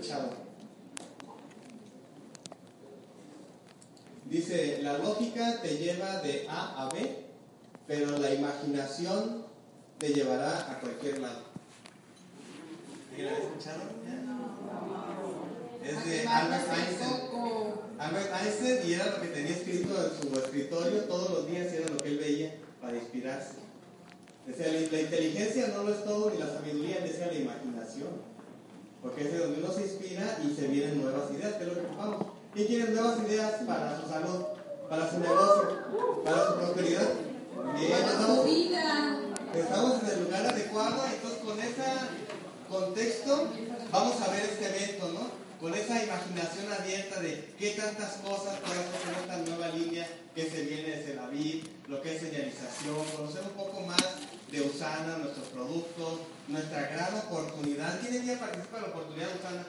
escuchado. Dice, la lógica te lleva de A a B, pero la imaginación te llevará a cualquier lado. ¿Alguien la había escuchado? Es de Albert Einstein. Albert Einstein y era lo que tenía escrito en su escritorio todos los días y era lo que él veía para inspirarse. Decía, la inteligencia no lo es todo ni la sabiduría, decía la imaginación. Porque es de donde uno se inspira y se vienen nuevas ideas, que es lo que ocupamos. ¿Quién quiere nuevas ideas para su salud, para su negocio, para su prosperidad? Bien, estamos, estamos en el lugar adecuado, entonces con ese contexto vamos a ver este evento, ¿no? Con esa imaginación abierta de qué tantas cosas podemos hacer esta nueva línea que se viene de Celavid, lo que es señalización, conocer un poco más de Usana, nuestros productos, nuestra gran oportunidad. ¿Quién día participa en la oportunidad de Usana?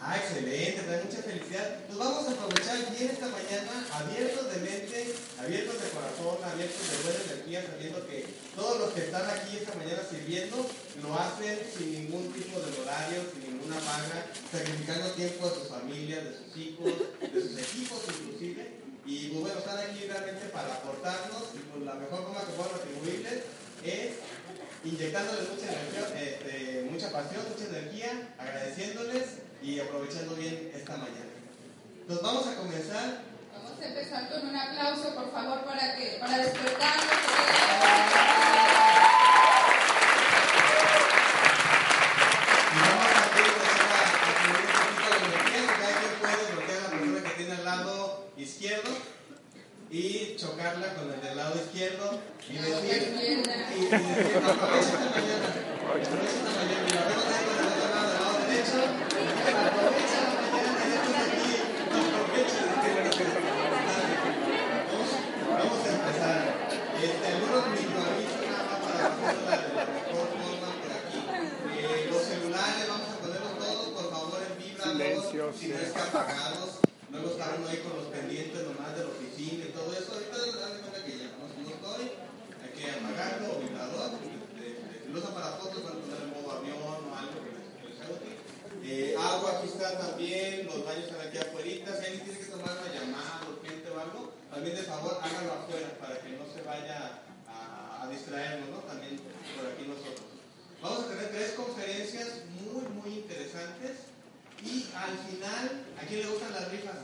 Ah, excelente, trae mucha felicidad. Nos vamos a aprovechar bien esta mañana, abiertos de mente, abiertos de corazón, abiertos de buena energía, sabiendo que todos los que están aquí esta mañana sirviendo lo hacen sin ningún tipo de horario, sin ninguna paga, sacrificando tiempo de sus familias, de sus hijos, de sus equipos inclusive. Y pues, bueno, están aquí realmente para aportarnos y pues la mejor forma que podemos retribuirles es inyectándoles mucha energía, este, mucha pasión, mucha energía, agradeciéndoles y aprovechando bien esta mañana. Nos vamos a comenzar. Vamos a empezar con un aplauso, por favor, para que para despertarnos. Y vamos a hacer un poquito de cada quien puede bloquear a la persona que tiene al lado izquierdo y chocarla con el del lado izquierdo y decir, y, y decir, aprovecha esta mañana, aprovecha esta mañana, y ahí con el del lado derecho. Si no uno ahí con los pendientes nomás de la oficina y todo eso. Ahorita dan cuenta que ya no, estoy, hay que apagarlo o vibrador. Si lo usan para fotos, van a poner en modo avión o algo que les sea útil. Eh, agua aquí está también, los baños están aquí afuera. Si alguien tiene que tomar una llamada urgente o algo, también de favor háganlo afuera para que no se vaya a, a distraernos, ¿no? También por aquí nosotros. Vamos a tener tres conferencias muy, muy interesantes. Y al final, ¿a quién le gustan las rifas?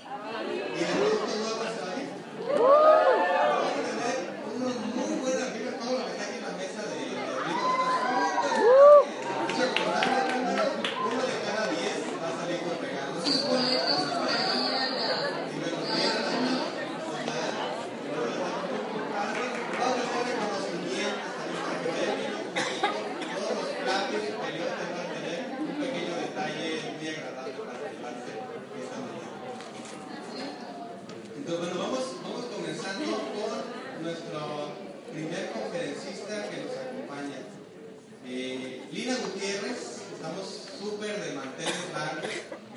¿Y el producto nuevo se va a ir? Vamos a tener unos muy buenas rifas, todo lo que está aquí en la mesa de, de rifas. Mucha constancia, número, uno de cada diez va a salir con regalos. Sus boletos por ahí a la... Y me los dieron a mí. Vamos a hacer reconocimientos también para que vayan viendo un poquito todos los platos superiores van a tener un pequeño detalle muy agradable para llevarse esta mañana. Entonces, bueno, vamos, vamos comenzando con nuestro primer conferencista que nos acompaña. Eh, Lina Gutiérrez, estamos súper de manteles largos.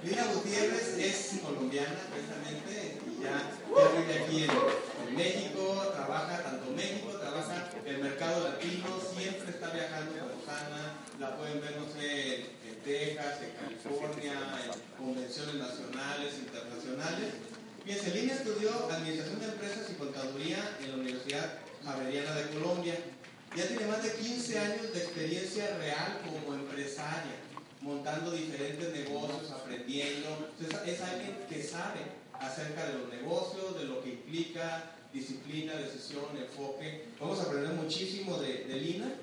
Lina Gutiérrez es colombiana, precisamente, y ya, ya vive aquí en, en México, trabaja tanto en México, trabaja en el mercado latino, siempre está viajando con Susana, la pueden ver, no sé, en Texas, en California, en convenciones nacionales, internacionales. Lina estudió Administración de Empresas y Contaduría en la Universidad Javeriana de Colombia. Ya tiene más de 15 años de experiencia real como empresaria, montando diferentes negocios, aprendiendo. Es alguien que sabe acerca de los negocios, de lo que implica disciplina, decisión, enfoque. Vamos a aprender muchísimo de, Lina.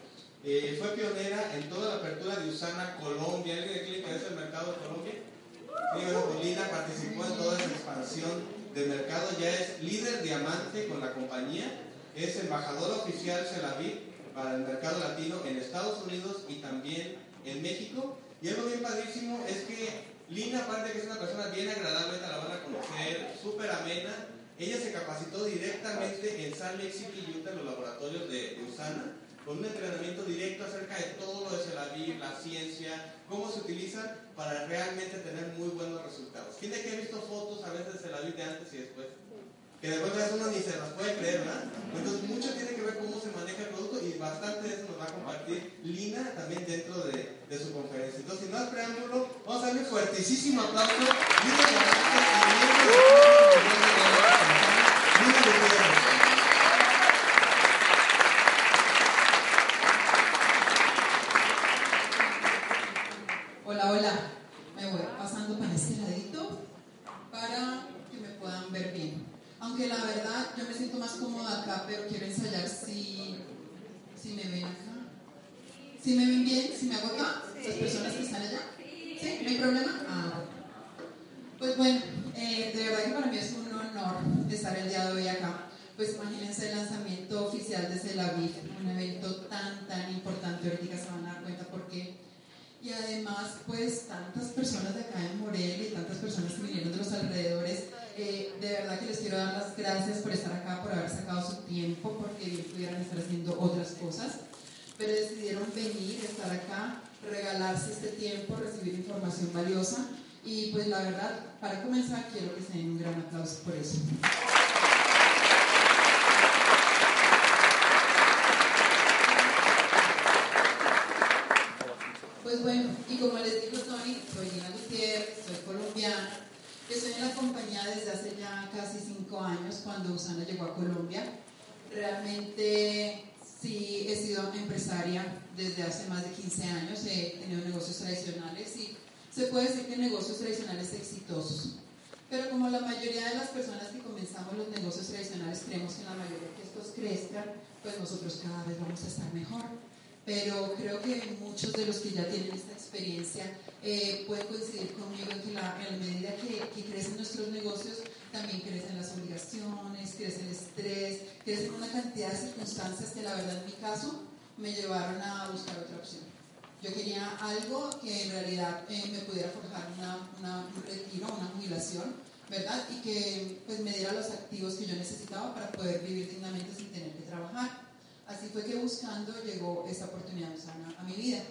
Eh, fue pionera en toda la apertura de Usana Colombia. ¿Alguien aquí le interesa el mercado de Colombia? Pues Lina participó en toda esa expansión de mercado. Ya es líder diamante con la compañía. Es embajador oficial Celaví para el mercado latino en Estados Unidos y también en México. Y algo bien padrísimo es que Lina, aparte que es una persona bien agradable, la van a conocer, súper amena, ella se capacitó directamente en Salt Lake City, Utah, en los laboratorios de Usana, con un entrenamiento directo acerca de todo lo de Celaví, la ciencia, cómo se utiliza para realmente tener muy buenos resultados. ¿Quién de aquí ha visto fotos a veces de Celaví de antes y después? que de verdad uno ni se las puede creer, ¿verdad? Entonces mucho tiene que ver cómo se maneja el producto y bastante de eso nos va a compartir Lina también dentro de, de su conferencia. Entonces, sin más preámbulo, vamos a darle un fuertísimo aplauso. Lina Gutiérrez. Hola, hola. Me voy pasando para este ladito para que me puedan ver bien. Aunque la verdad yo me siento más cómoda acá, pero quiero ensayar si, si me ven acá. Si me ven bien, si me hago acá, las personas que están allá. ¿Sí? ¿No hay problema? Ah. Pues bueno, eh, de verdad que para mí es un honor estar el día de hoy acá. Pues imagínense el lanzamiento oficial de Celaviv, un evento tan, tan importante. Ahorita se van a dar cuenta por qué. Y además, pues tantas personas de acá en Morelia y tantas personas que vinieron de los alrededores, eh, de verdad que les quiero dar las gracias por estar acá, por haber sacado su tiempo, porque pudieran estar haciendo otras cosas, pero decidieron venir, estar acá, regalarse este tiempo, recibir información valiosa. Y pues la verdad, para comenzar, quiero que se den un gran aplauso por eso. Pues bueno, y como les digo, Tony, soy Lina Gutiérrez, soy colombiana. Estoy en la compañía desde hace ya casi cinco años, cuando Usana llegó a Colombia. Realmente sí he sido empresaria desde hace más de 15 años, he tenido negocios tradicionales y se puede decir que negocios tradicionales exitosos. Pero como la mayoría de las personas que comenzamos los negocios tradicionales creemos que la mayoría que estos crezcan, pues nosotros cada vez vamos a estar mejor pero creo que muchos de los que ya tienen esta experiencia eh, pueden coincidir conmigo en que la, en la medida que, crecen nuestros negocios, también crecen las obligaciones, crece el estrés, crecen una cantidad de circunstancias que la verdad en mi caso me llevaron a buscar otra opción. Yo quería algo que en realidad eh, me pudiera forjar una, una, un retiro, una jubilación, ¿verdad? Y que pues, me diera los activos que yo necesitaba para poder vivir dignamente sin tener que trabajar. Así fue que buscando llegó esta oportunidad sana a mi vida.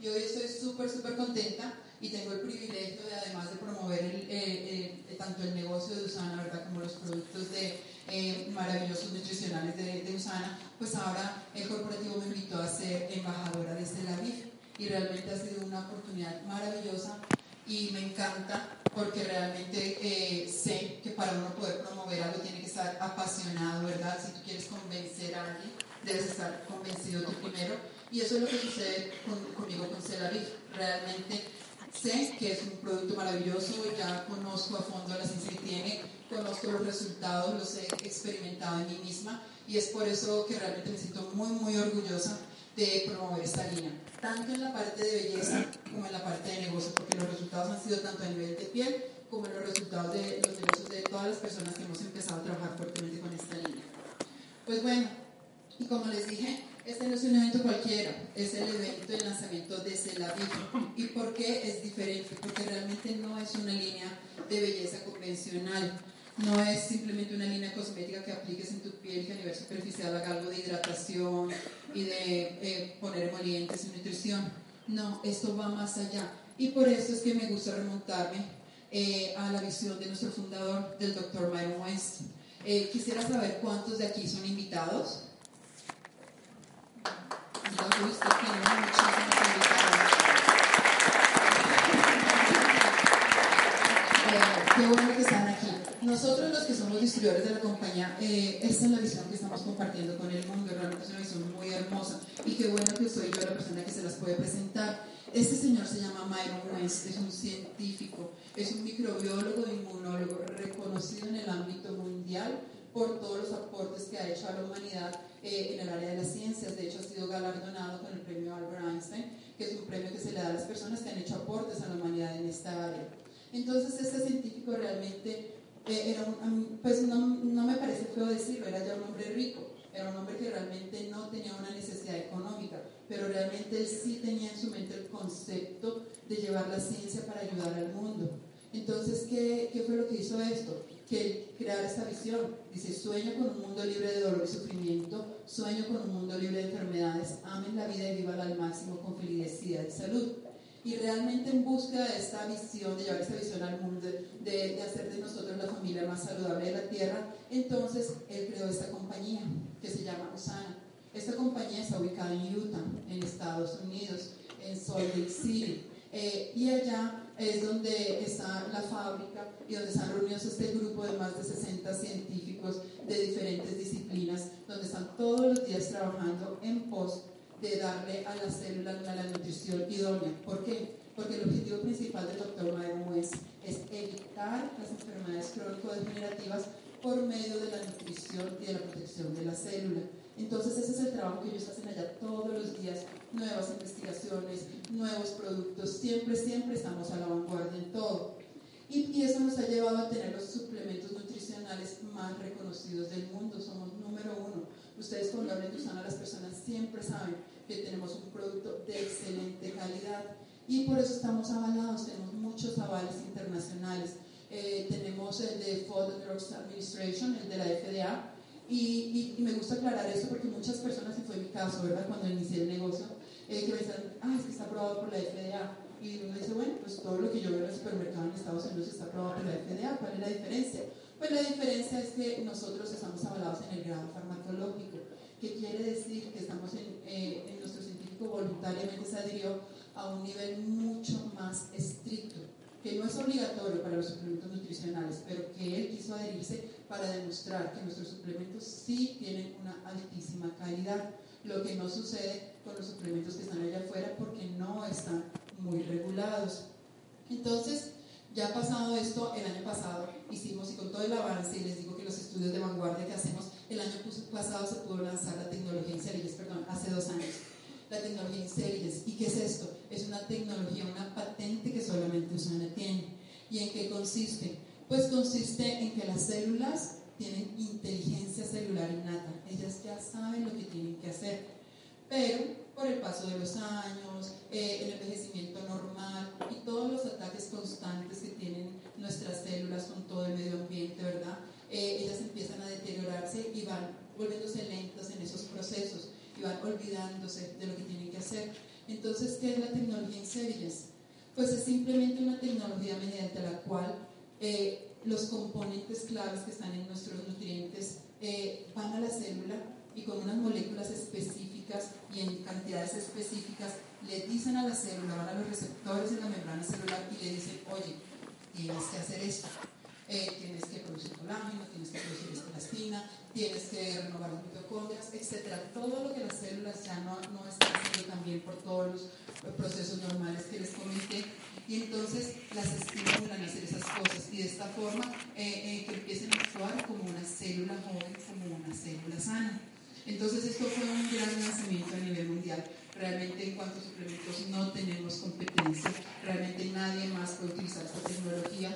Y hoy estoy súper, súper contenta y tengo el privilegio de, además de promover el, eh, eh, tanto el negocio de Usana, ¿verdad? Como los productos de, eh, maravillosos nutricionales de, de, Usana, pues ahora el corporativo me invitó a ser embajadora de Celaviv y realmente ha sido una oportunidad maravillosa y me encanta porque realmente sé que para uno poder promover algo tiene que estar apasionado, ¿verdad? Si tú quieres convencer a alguien, debes estar convencido tú primero. Y eso es lo que sucede con, conmigo con Celaviv. Realmente sé que es un producto maravilloso, ya conozco a fondo la ciencia que tiene, conozco los resultados, los he experimentado en mí misma y es por eso que realmente me siento muy, muy orgullosa de promover esta línea, tanto en la parte de belleza como en la parte de negocio, porque los resultados han sido tanto a nivel de piel como los resultados de los negocios de todas las personas que hemos empezado a trabajar fuertemente con esta línea. Pues bueno, y como les dije, este no es un evento cualquiera, es el evento de lanzamiento de Celaviv. ¿Y por qué es diferente? Porque realmente no es una línea de belleza convencional. No es simplemente una línea cosmética que apliques en tu piel que a nivel superficial haga algo de hidratación y de eh, poner emolientes y nutrición. No, esto va más allá. Y por eso es que me gusta remontarme eh, a la visión de nuestro fundador, del Dr. Myron West. Eh, quisiera saber cuántos de aquí son invitados. Qué bueno que están aquí. Nosotros los que somos distribuidores de la compañía, eh, esta es la visión que estamos compartiendo con el mundo, realmente es una visión muy hermosa y qué bueno que soy yo la persona que se las puede presentar. Este señor se llama Myron West, es un científico, es un microbiólogo e inmunólogo reconocido en el ámbito mundial por todos los aportes que ha hecho a la humanidad eh, en el área de las ciencias. De hecho, ha sido galardonado con el premio Albert Einstein, que es un premio que se le da a las personas que han hecho aportes a la humanidad en esta área. Entonces, este científico realmente eh, era un, pues no, no, me parece feo decirlo, era ya un hombre rico, era un hombre que realmente no tenía una necesidad económica, pero realmente él sí tenía en su mente el concepto de llevar la ciencia para ayudar al mundo. Entonces, ¿qué, qué fue lo que hizo esto? Que crear esta visión. Dice, sueño con un mundo libre de dolor y sufrimiento, sueño con un mundo libre de enfermedades, amen la vida y vivan al máximo con felicidad y salud. y realmente en búsqueda de esta visión, de llevar esta visión al mundo, de, de, hacer de nosotros la familia más saludable de la tierra, entonces él creó esta compañía que se llama Usana. Esta compañía está ubicada en Utah, en Estados Unidos, en Salt Lake City. Eh, y allá es donde está la fábrica y donde están reunidos este grupo de más de 60 científicos de diferentes disciplinas, donde están todos los días trabajando en pos de darle a la célula la nutrición idónea. ¿Por qué? Porque el objetivo principal del doctor Mayo es, es evitar las enfermedades crónico-degenerativas por medio de la nutrición y de la protección de la célula. Entonces ese es el trabajo que ellos hacen allá todos los días, nuevas investigaciones, nuevos productos, siempre, siempre estamos a la vanguardia en todo. Y, y, eso nos ha llevado a tener los suplementos nutricionales más reconocidos del mundo, somos número uno. Ustedes cuando hablen de Usana, las personas siempre saben que tenemos un producto de excelente calidad y por eso estamos avalados, tenemos muchos avales internacionales. Eh, tenemos el de Food and Drugs Administration, el de la FDA, y, y, me gusta aclarar esto porque muchas personas, y fue mi caso, ¿verdad? Cuando inicié el negocio, eh, que me ah, es que está aprobado por la FDA. Y uno dice, bueno, pues todo lo que yo veo en el supermercado en Estados Unidos está aprobado por la FDA, ¿cuál es la diferencia? Pues la diferencia es que nosotros estamos avalados en el grado farmacológico, que quiere decir que estamos en, eh, en nuestro científico voluntariamente se adhirió a un nivel mucho más estricto, que no es obligatorio para los suplementos nutricionales, pero que él quiso adherirse para demostrar que nuestros suplementos sí tienen una altísima calidad, lo que no sucede con los suplementos que están allá afuera porque no están muy regulados. Entonces, ya pasado esto, el año pasado hicimos, y con todo el avance, y les digo que los estudios de vanguardia que hacemos, el año pasado se pudo lanzar la tecnología en perdón, hace dos años. La tecnología en ¿Y qué es esto? Es una tecnología, una patente que solamente Usana tiene. ¿Y en qué consiste? Pues consiste en que las células tienen inteligencia celular innata. Ellas ya saben lo que tienen que hacer. Pero por el paso de los años, eh, el envejecimiento normal y todos los ataques constantes que tienen nuestras células con todo el medio ambiente, ¿verdad? Eh, ellas empiezan a deteriorarse y van volviéndose lentas en esos procesos y van olvidándose de lo que tienen que hacer. Entonces, ¿qué es la tecnología en Cerillas? Pues es simplemente una tecnología mediante la cual eh, los componentes claves que están en nuestros nutrientes van a la célula y con unas moléculas específicas y en cantidades específicas le dicen a la célula, van a los receptores en la membrana celular y le dicen, oye, tienes que hacer esto. Eh, tienes que producir colágeno, tienes que producir elastina, tienes que renovar las mitocondrias, etc. Todo lo que las células ya no, no están haciendo también por todos los procesos normales que les comenté. Y entonces las estimulan a hacer esas cosas y de esta forma eh, eh, que empiecen a actuar como una célula joven, como una célula sana. Entonces esto fue un gran lanzamiento a nivel mundial. Realmente en cuanto a suplementos no tenemos competencia, realmente nadie más puede utilizar esta tecnología.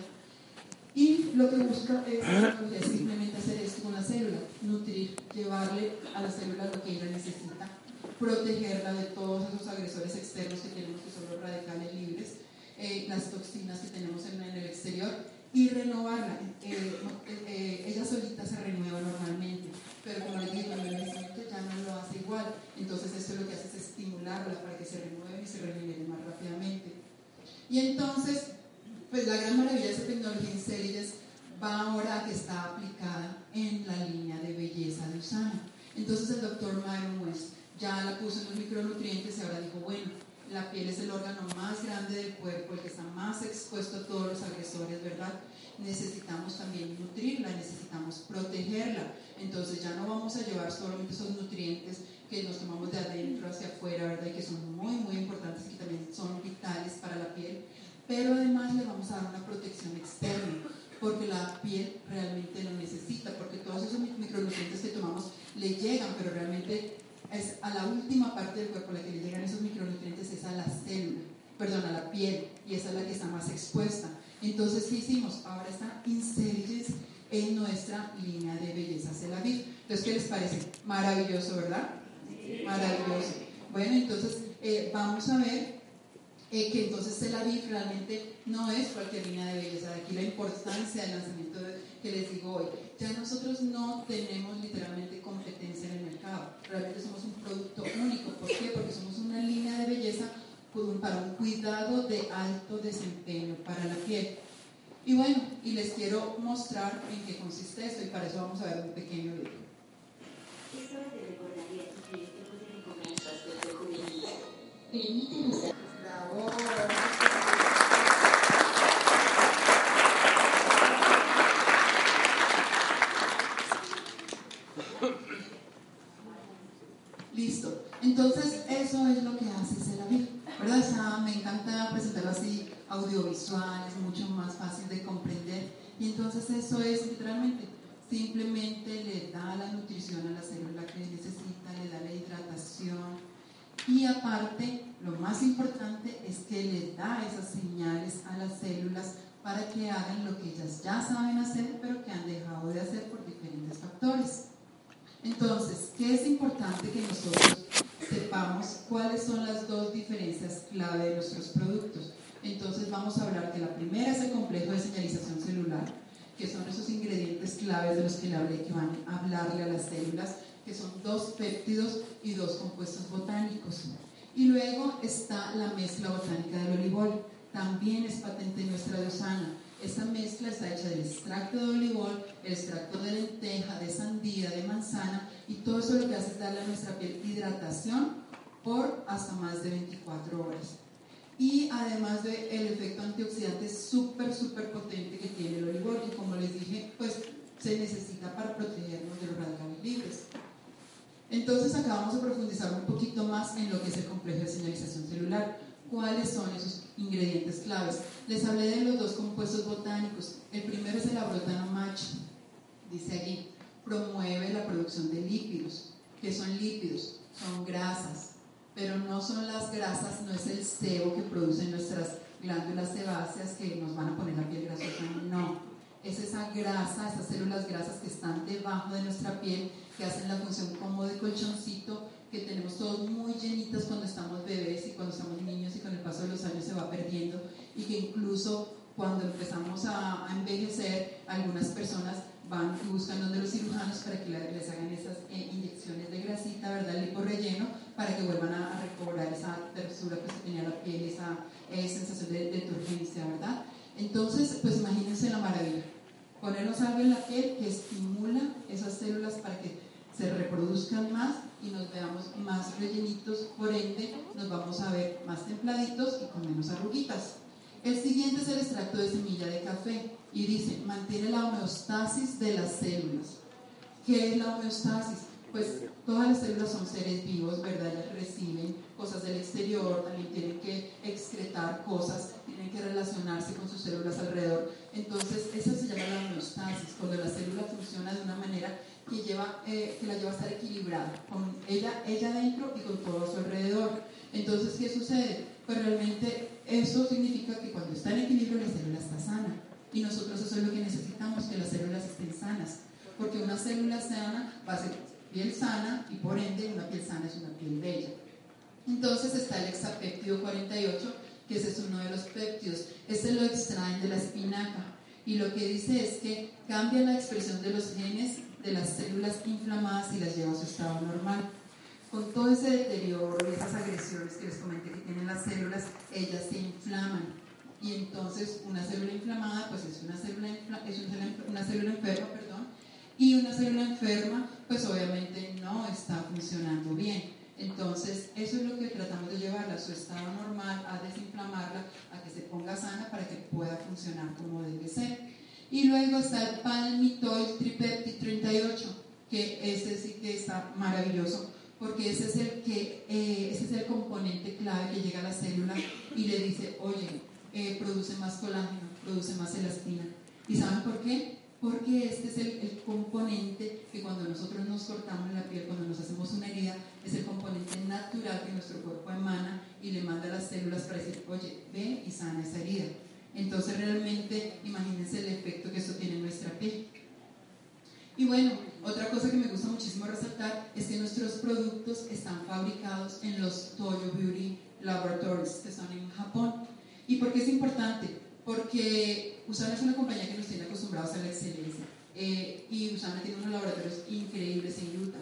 Y lo que busca es, simplemente hacer esto con la célula, nutrir, llevarle a la célula lo que ella necesita, protegerla de todos esos agresores externos que tenemos, que son los radicales libres, eh, las toxinas que tenemos en, el exterior, y renovarla. Eh, eh, ella solita se renueva normalmente pero como les digo, el envejecimiento ya no lo hace igual. Entonces esto lo que hace es estimularla para que se renueve y se regenere más rápidamente. Y entonces, pues la gran maravilla de esa tecnología en Cerillas va ahora que está aplicada en la línea de belleza de Usana. Entonces el doctor Myron West ya la puso en los micronutrientes y ahora dijo, bueno, la piel es el órgano más grande del cuerpo, el que está más expuesto a todos los agresores, ¿verdad? Necesitamos también nutrirla, necesitamos protegerla. Entonces ya no vamos a llevar solamente esos nutrientes que nos tomamos de adentro hacia afuera, ¿verdad? Y que son muy, muy importantes y que también son vitales para la piel. Pero además le vamos a dar una protección externa, porque la piel realmente lo necesita, porque todos esos micronutrientes que tomamos le llegan, pero realmente es a la última parte del cuerpo a la que le llegan esos micronutrientes es a la célula, perdón, a la piel, y esa es la que está más expuesta. Entonces, ¿qué hicimos? Ahora está Incelligence en nuestra línea de belleza Celaviv. Entonces, ¿qué les parece? Maravilloso, ¿verdad? Maravilloso. Bueno, entonces eh, vamos a ver eh, que entonces Celaviv realmente no es cualquier línea de belleza. De aquí la importancia del lanzamiento que les digo hoy. Ya nosotros no tenemos literalmente competencia mercado. Realmente somos un producto único. ¿Por qué? Porque somos una línea de belleza para un cuidado de alto desempeño para la piel. Y bueno, y les quiero mostrar en qué consiste esto y para eso vamos a ver un pequeño video. Listo. Entonces, eso es lo que hace Me encanta presentarlo así, audiovisual, es mucho más fácil de comprender. Y entonces eso es literalmente, simplemente le da la nutrición a la célula que necesita, le da la hidratación. Y aparte, lo más importante es que le da esas señales a las células para que hagan lo que ellas ya saben hacer, pero que han dejado de hacer por diferentes factores. Entonces, ¿qué es importante que nosotros sepamos cuáles son las dos diferencias clave de nuestros productos? Entonces vamos a hablar que la primera es el complejo de señalización celular, que son esos ingredientes claves de los que le hablé que van a hablarle a las células, que son dos péptidos y dos compuestos botánicos. Y luego está la mezcla botánica del olivol, también es patente nuestra de esta mezcla está hecha del extracto de olivol, el extracto de lenteja, de sandía, de manzana y todo eso lo que hace es darle a nuestra piel hidratación por hasta más de 24 horas. Y además del efecto antioxidante súper, súper potente que tiene el olivol, y como les dije, pues se necesita para protegernos de los radicales libres. Entonces acá vamos a profundizar un poquito más en lo que es el complejo de señalización celular cuáles son esos ingredientes claves. Les hablé de los dos compuestos botánicos. El primero es el macho. Dice allí, promueve la producción de lípidos. ¿Qué son lípidos? Son grasas. Pero no son las grasas, no es el sebo que producen nuestras glándulas sebáceas que nos van a poner la piel grasosa. No. Es esa grasa, esas células grasas que están debajo de nuestra piel, que hacen la función como de colchoncito que tenemos todos muy llenitas cuando estamos bebés y cuando estamos niños y con el paso de los años se va perdiendo y que incluso cuando empezamos a, envejecer, algunas personas van y buscan donde los cirujanos para que les hagan esas eh, inyecciones de grasita, ¿verdad? Lipo relleno, para que vuelvan a, recobrar esa textura que se tenía la piel, esa eh, sensación de, de turgencia, ¿verdad? Entonces, pues imagínense la maravilla. Ponernos algo en la piel que estimula esas células para que se reproduzcan más y nos veamos más rellenitos, por ende nos vamos a ver más templaditos y con menos arruguitas. El siguiente es el extracto de semilla de café y dice, mantiene la homeostasis de las células. ¿Qué es la homeostasis? Pues todas las células son seres vivos, ¿verdad? Reciben cosas del exterior, también tienen que excretar cosas, tienen que relacionarse con sus células alrededor. Entonces, eso se llama la homeostasis, cuando la célula funciona de una manera que, lleva, eh, que la lleva a estar equilibrada, con ella, ella dentro y con todo a su alrededor. Entonces, ¿qué sucede? Pues realmente eso significa que cuando está en equilibrio la célula está sana. Y nosotros eso es lo que necesitamos, que las células estén sanas. Porque una célula sana va a ser piel sana y por ende una piel sana es una piel bella. Entonces está el hexapéptido 48, que ese es uno de los péptidos. Este lo extraen de la espinaca. Y lo que dice es que cambia la expresión de los genes de las células inflamadas y las lleva a su estado normal. Con todo ese deterioro y esas agresiones que les comenté que tienen las células, ellas se inflaman. Y entonces una célula inflamada pues es una célula, es una célula enferma, perdón, y una célula enferma pues obviamente no está funcionando bien. Entonces, eso es lo que tratamos de llevarla a su estado normal, a desinflamarla, a que se ponga sana para que pueda funcionar como debe ser. Y luego está el palmitoid tripeptid 38, que ese sí que está maravilloso, porque ese es el, que, eh, ese es el componente clave que llega a la célula y le dice, oye, eh, produce más colágeno, produce más elastina. ¿Y saben por qué? Porque este es el, el, componente que cuando nosotros nos cortamos la piel, cuando nos hacemos una herida, es el componente natural que nuestro cuerpo emana y le manda a las células para decir, oye, ve y sana esa herida. Entonces realmente imagínense el efecto que eso tiene en nuestra piel. Y bueno, otra cosa que me gusta muchísimo resaltar es que nuestros productos están fabricados en los Toyo Beauty Laboratories, que son en Japón. ¿Y por qué es importante? Porque Usana es una compañía que nos tiene acostumbrados a la excelencia. Eh, y Usana tiene unos laboratorios increíbles en Utah.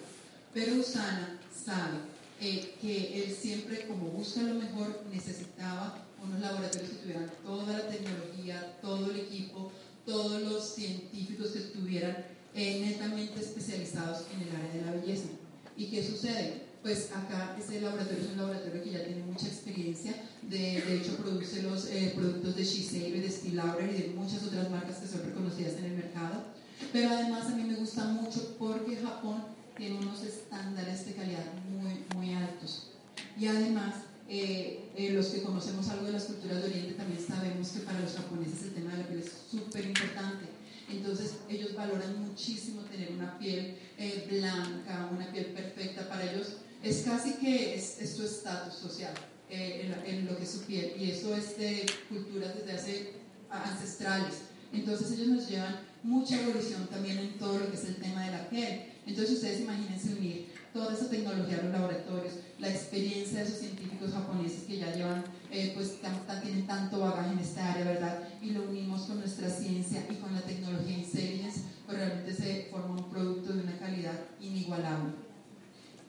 Pero Usana sabe eh, que él siempre, como busca lo mejor, necesitaba unos laboratorios que tuvieran toda la tecnología, todo el equipo, todos los científicos que estuvieran eh, netamente especializados en el área de la belleza. ¿Y qué sucede? Pues acá ese laboratorio es un laboratorio que ya tiene mucha experiencia, de, de hecho produce los eh, productos de Shiseido y de Lauder y de muchas otras marcas que son reconocidas en el mercado. Pero además a mí me gusta mucho porque Japón tiene unos estándares de calidad muy, muy altos. Y además eh, eh, los que conocemos algo de las culturas de Oriente también sabemos que para los japoneses el tema de la piel es súper importante. Entonces ellos valoran muchísimo tener una piel eh, blanca, una piel perfecta. Para ellos es casi que es, su estatus social en, en, lo que es su piel. Y eso es de culturas desde hace ancestrales. Entonces ellos nos llevan mucha evolución también en todo lo que es el tema de la piel. Entonces ustedes imagínense unir toda esa tecnología a los laboratorios, la experiencia de esos científicos japoneses que ya llevan, eh, pues tienen tanto bagaje en esta área, ¿verdad? Y lo unimos con nuestra ciencia y con la tecnología Intelligence, pues realmente se forma un producto de una calidad inigualable.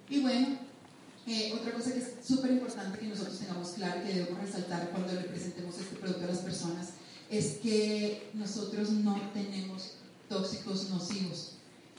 Y bueno, eh, otra cosa que es súper importante que nosotros tengamos claro que debemos resaltar cuando le presentemos este producto a las personas es que nosotros no tenemos tóxicos nocivos.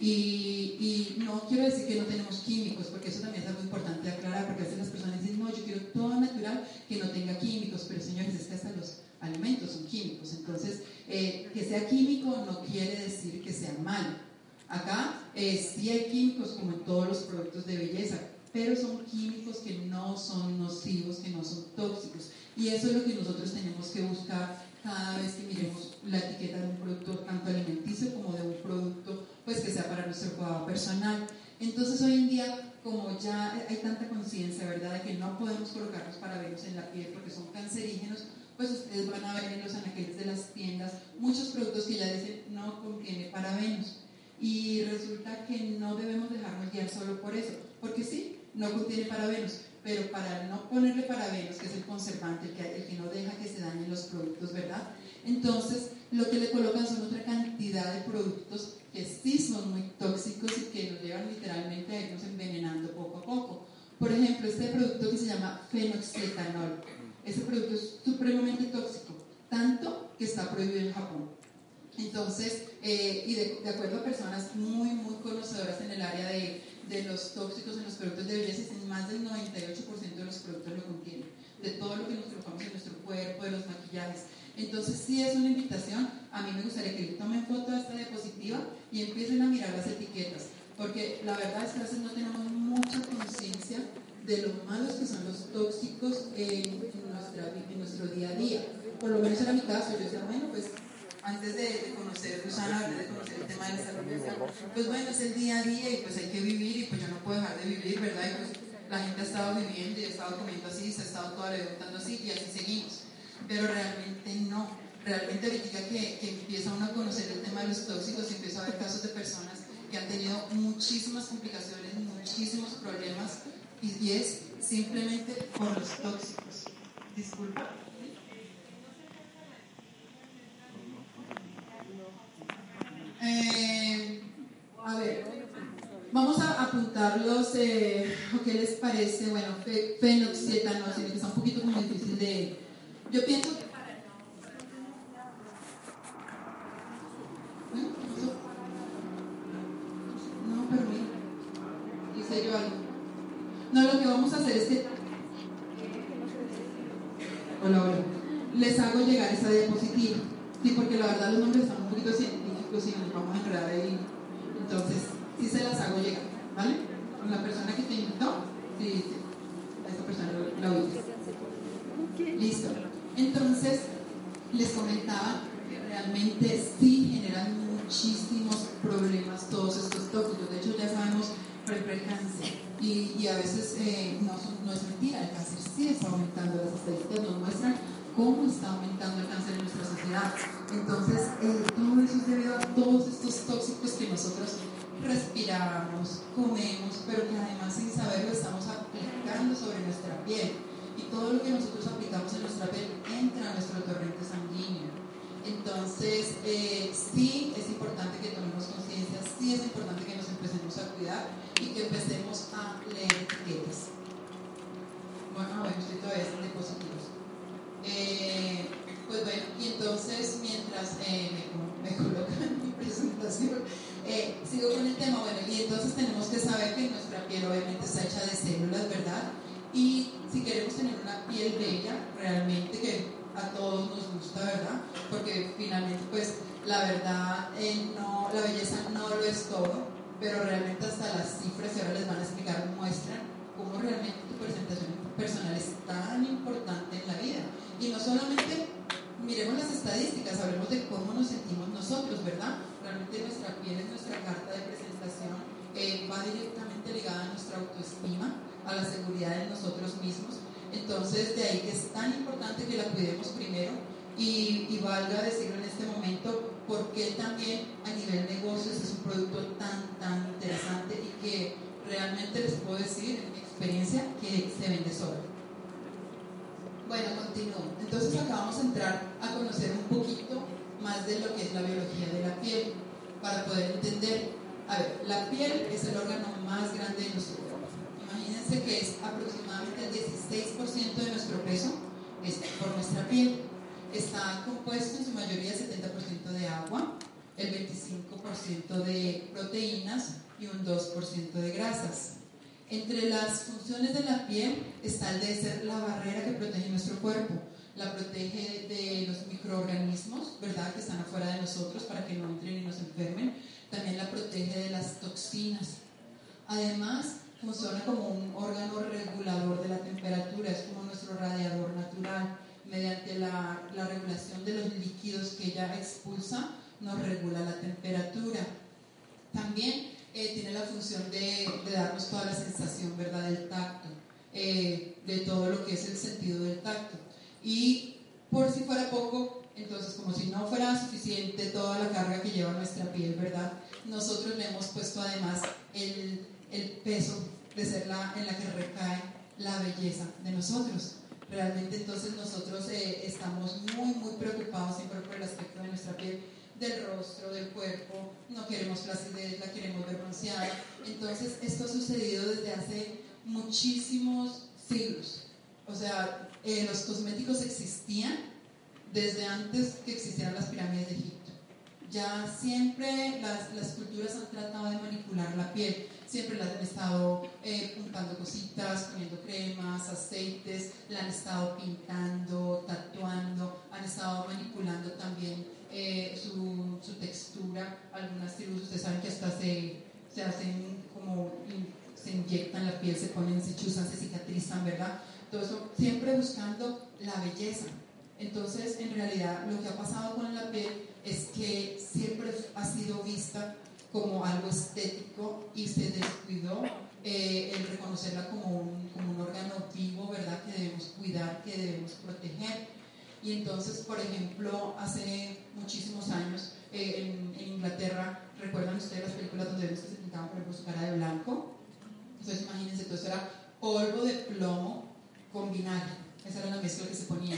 Y, no quiero decir que no tenemos químicos, porque eso también es algo importante aclarar, porque a veces las personas dicen, no, yo quiero todo natural que no tenga químicos, pero señores, es que hasta los alimentos son químicos. Entonces, eh, que sea químico no quiere decir que sea malo. Acá eh, sí hay químicos como en todos los productos de belleza, pero son químicos que no son nocivos, que no son tóxicos. Y eso es lo que nosotros tenemos que buscar cada vez que miremos la etiqueta de un producto tanto alimenticio como de un producto pues que sea para nuestro cuidado personal. Entonces hoy en día, como ya hay tanta conciencia, ¿verdad?, de que no podemos colocar los parabenos en la piel porque son cancerígenos, pues ustedes van a ver en los anaqueles de las tiendas muchos productos que ya dicen no contiene parabenos. Y resulta que no debemos dejarnos guiar solo por eso, porque sí, no contiene parabenos, pero para no ponerle parabenos, que es el conservante, el que, el que no deja que se dañen los productos, ¿verdad? Entonces, lo que le colocan son otra cantidad de productos que sí son muy tóxicos y que nos llevan literalmente a irnos envenenando poco a poco. Por ejemplo, este producto que se llama fenoxietanol. Ese producto es supremamente tóxico, tanto que está prohibido en Japón. Entonces, eh, y de, de, acuerdo a personas muy, muy conocedoras en el área de, de los tóxicos en los productos de belleza, más del 98% de los productos lo contienen, de todo lo que nos colocamos en nuestro cuerpo, de los maquillajes. Entonces, sí es una invitación. A mí me gustaría que tomen foto de esta diapositiva y empiecen a mirar las etiquetas, porque la verdad es que a veces no tenemos mucha conciencia de lo malos que son los tóxicos en, nuestra, en nuestro día a día. Por lo menos era mi caso, yo decía, bueno, pues antes de, conocer Susana, antes de conocer el tema de la salud pues bueno, es el día a día y pues hay que vivir y pues yo no puedo dejar de vivir, ¿verdad? Y pues la gente ha estado viviendo y ha estado comiendo así, se ha estado todo levantando así y así seguimos. Pero realmente no. Realmente ahorita que, que empieza uno a conocer el tema de los tóxicos, empieza a haber casos de personas que han tenido muchísimas complicaciones, muchísimos problemas y, y es simplemente por los tóxicos. Disculpa. Eh, a ver, vamos a apuntarlos, eh, ¿qué les parece? Bueno, fenoxietanol, que está un poquito como difícil de... Yo pienso que no... Pero dice yo algo. No, lo que vamos a hacer es que... Hola, hola. Les hago llegar esa diapositiva. Sí, porque la verdad los nombres están un poquito científicos y nos vamos a enredar ahí. Entonces, sí se las hago llegar, ¿vale? Con la persona que te invitó, sí, sí. A esa persona la oíste. Listo. Entonces, les comentaba que realmente sí generan muchísimos problemas todos estos tóxicos. De hecho, ya sabemos, por el cáncer. Y, y a veces eh, no, no, es mentira, el cáncer sí está aumentando. Las estadísticas nos muestran cómo está aumentando el cáncer en nuestra sociedad. Entonces, eh, todo eso es debido a todos estos tóxicos que nosotros respiramos, comemos, pero que además sin saberlo estamos aplicando sobre nuestra piel. Y todo lo que nosotros aplicamos en nuestra piel entra a nuestro torrente sanguíneo. Entonces, eh, sí es importante que tomemos conciencia, sí es importante que nos empecemos a cuidar y que empecemos a leer etiquetas. bueno, bueno, estoy todavía en positivos. Eh, pues bueno, y entonces mientras eh, me, me, colocan mi presentación, eh, sigo con el tema, bueno, y entonces tenemos que saber que nuestra piel obviamente está hecha de células, ¿verdad? Y si queremos tener una piel bella, realmente que a todos nos gusta, ¿verdad? Porque finalmente, pues, la verdad, no, la belleza no lo es todo, pero realmente hasta las cifras, y ahora les van a explicar, muestran cómo realmente tu presentación personal es tan importante en la vida. Y no solamente miremos las estadísticas, hablemos de cómo nos sentimos nosotros, ¿verdad? Realmente nuestra piel es nuestra carta de presentación, eh, va directamente ligada a nuestra autoestima, a la seguridad de nosotros mismos. Entonces, de ahí que es tan importante que la cuidemos primero y, y valga decirlo en este momento, porque también a nivel negocios es un producto tan, tan interesante y que realmente les puedo decir en mi experiencia que se vende solo. Bueno, continúo. Entonces acá vamos a entrar a conocer un poquito más de lo que es la biología de la piel para poder entender. A ver, la piel es el órgano más grande de cuerpo. Imagínense que es aproximadamente el 16% de nuestro peso es por nuestra piel. Está compuesto en su mayoría 70% de agua, el 25% de proteínas y un 2% de grasas. Entre las funciones de la piel está el de ser la barrera que protege nuestro cuerpo. La protege de los microorganismos, ¿verdad?, que están afuera de nosotros para que no entren y nos enfermen. También la protege de las toxinas. Además, funciona como un órgano regulador de la temperatura, es como nuestro radiador natural. Mediante la, la regulación de los líquidos que ella expulsa, nos regula la temperatura. También eh, tiene la función de, darnos toda la sensación, ¿verdad?, del tacto, eh, de todo lo que es el sentido del tacto. Y por si fuera poco, entonces, como si no fuera suficiente toda la carga que lleva nuestra piel, ¿verdad? Nosotros le hemos puesto además el, el peso de ser la en la que recae la belleza de nosotros. Realmente entonces nosotros eh, estamos muy, muy preocupados siempre por el aspecto de nuestra piel del rostro, del cuerpo, no queremos flacidez, la queremos ver bronceada. Entonces, esto ha sucedido desde hace muchísimos siglos. O sea, eh, los cosméticos existían desde antes que existieran las pirámides de Egipto. Ya siempre las, las culturas han tratado de manipular la piel, siempre las han estado eh, untando cositas, poniendo cremas, aceites, la han estado pintando, tatuando, han estado manipulando también eh, su, su, textura, algunas tribus, ustedes saben que hasta se, se hacen como, se inyectan la piel, se ponen, se chuzan, se cicatrizan, ¿verdad? Todo eso siempre buscando la belleza. Entonces, en realidad, lo que ha pasado con la piel es que siempre ha sido vista como algo estético y se descuidó eh, el reconocerla como un, como un órgano vivo, ¿verdad? Que debemos cuidar, que debemos proteger. Y entonces, por ejemplo, hace muchísimos años eh, en, Inglaterra, ¿recuerdan ustedes las películas donde vemos se pintaban, por ejemplo, su cara de blanco? Entonces, imagínense, todo era polvo de plomo con vinagre. Esa era la mezcla que se ponía.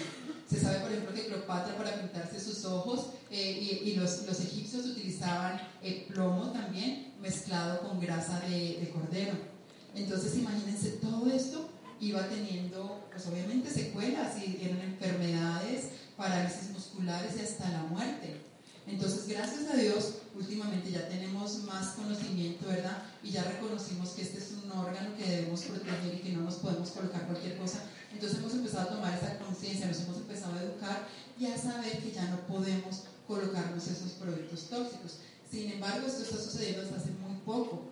Se sabe, por ejemplo, que Cleopatra para pintarse sus ojos eh, y, los, los, egipcios utilizaban el plomo también mezclado con grasa de, de cordero. Entonces, imagínense todo esto iba teniendo, pues obviamente, secuelas y eran enfermedades, parálisis musculares y hasta la muerte. Entonces, gracias a Dios, últimamente ya tenemos más conocimiento, ¿verdad? Y ya reconocimos que este es un órgano que debemos proteger y que no nos podemos colocar cualquier cosa. Entonces hemos empezado a tomar esa conciencia, nos hemos empezado a educar y a saber que ya no podemos colocarnos esos productos tóxicos. Sin embargo, esto está sucediendo desde hace muy poco.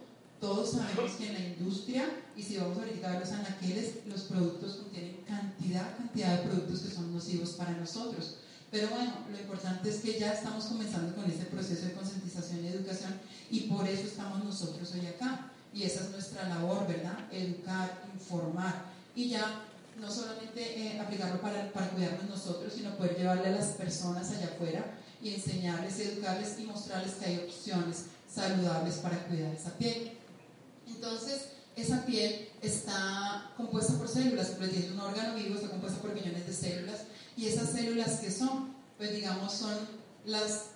Todos sabemos que en la industria, y si vamos a verificar los anaqueles, los productos contienen cantidad, cantidad de productos que son nocivos para nosotros. Pero bueno, lo importante es que ya estamos comenzando con ese proceso de concientización y educación y por eso estamos nosotros hoy acá. Y esa es nuestra labor, ¿verdad? Educar, informar y ya no solamente eh, aplicarlo para, para cuidarnos nosotros, sino poder llevarle a las personas allá afuera y enseñarles, educarles y mostrarles que hay opciones saludables para cuidar esa piel. Entonces, esa piel está compuesta por células, pues es un órgano vivo, está compuesta por millones de células, y esas células que son, pues digamos, son las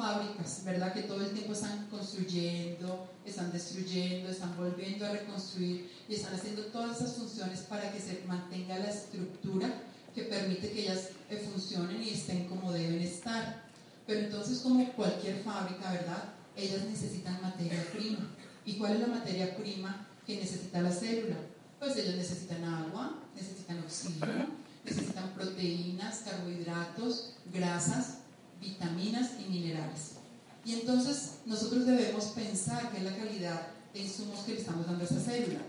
fábricas, ¿verdad? Que todo el tiempo están construyendo, están destruyendo, están volviendo a reconstruir y están haciendo todas esas funciones para que se mantenga la estructura que permite que ellas eh, funcionen y estén como deben estar. Pero entonces, como cualquier fábrica, ¿verdad? Ellas necesitan materia prima. ¿Y cuál es la materia prima que necesita la célula? Pues ellas necesitan agua, necesitan oxígeno, necesitan proteínas, carbohidratos, grasas, vitaminas y minerales. Y entonces nosotros debemos pensar que es la calidad de insumos que le estamos dando a esa célula,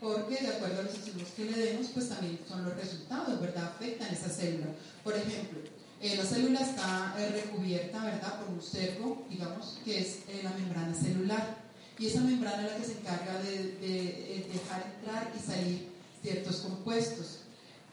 porque de acuerdo a los insumos que le demos, pues también son los resultados, ¿verdad? Afectan esa célula. Por ejemplo, eh, la célula está eh, recubierta, ¿verdad?, por un cerco, digamos, que es eh, la membrana celular. Y esa membrana es la que se encarga de, de dejar entrar y salir ciertos compuestos.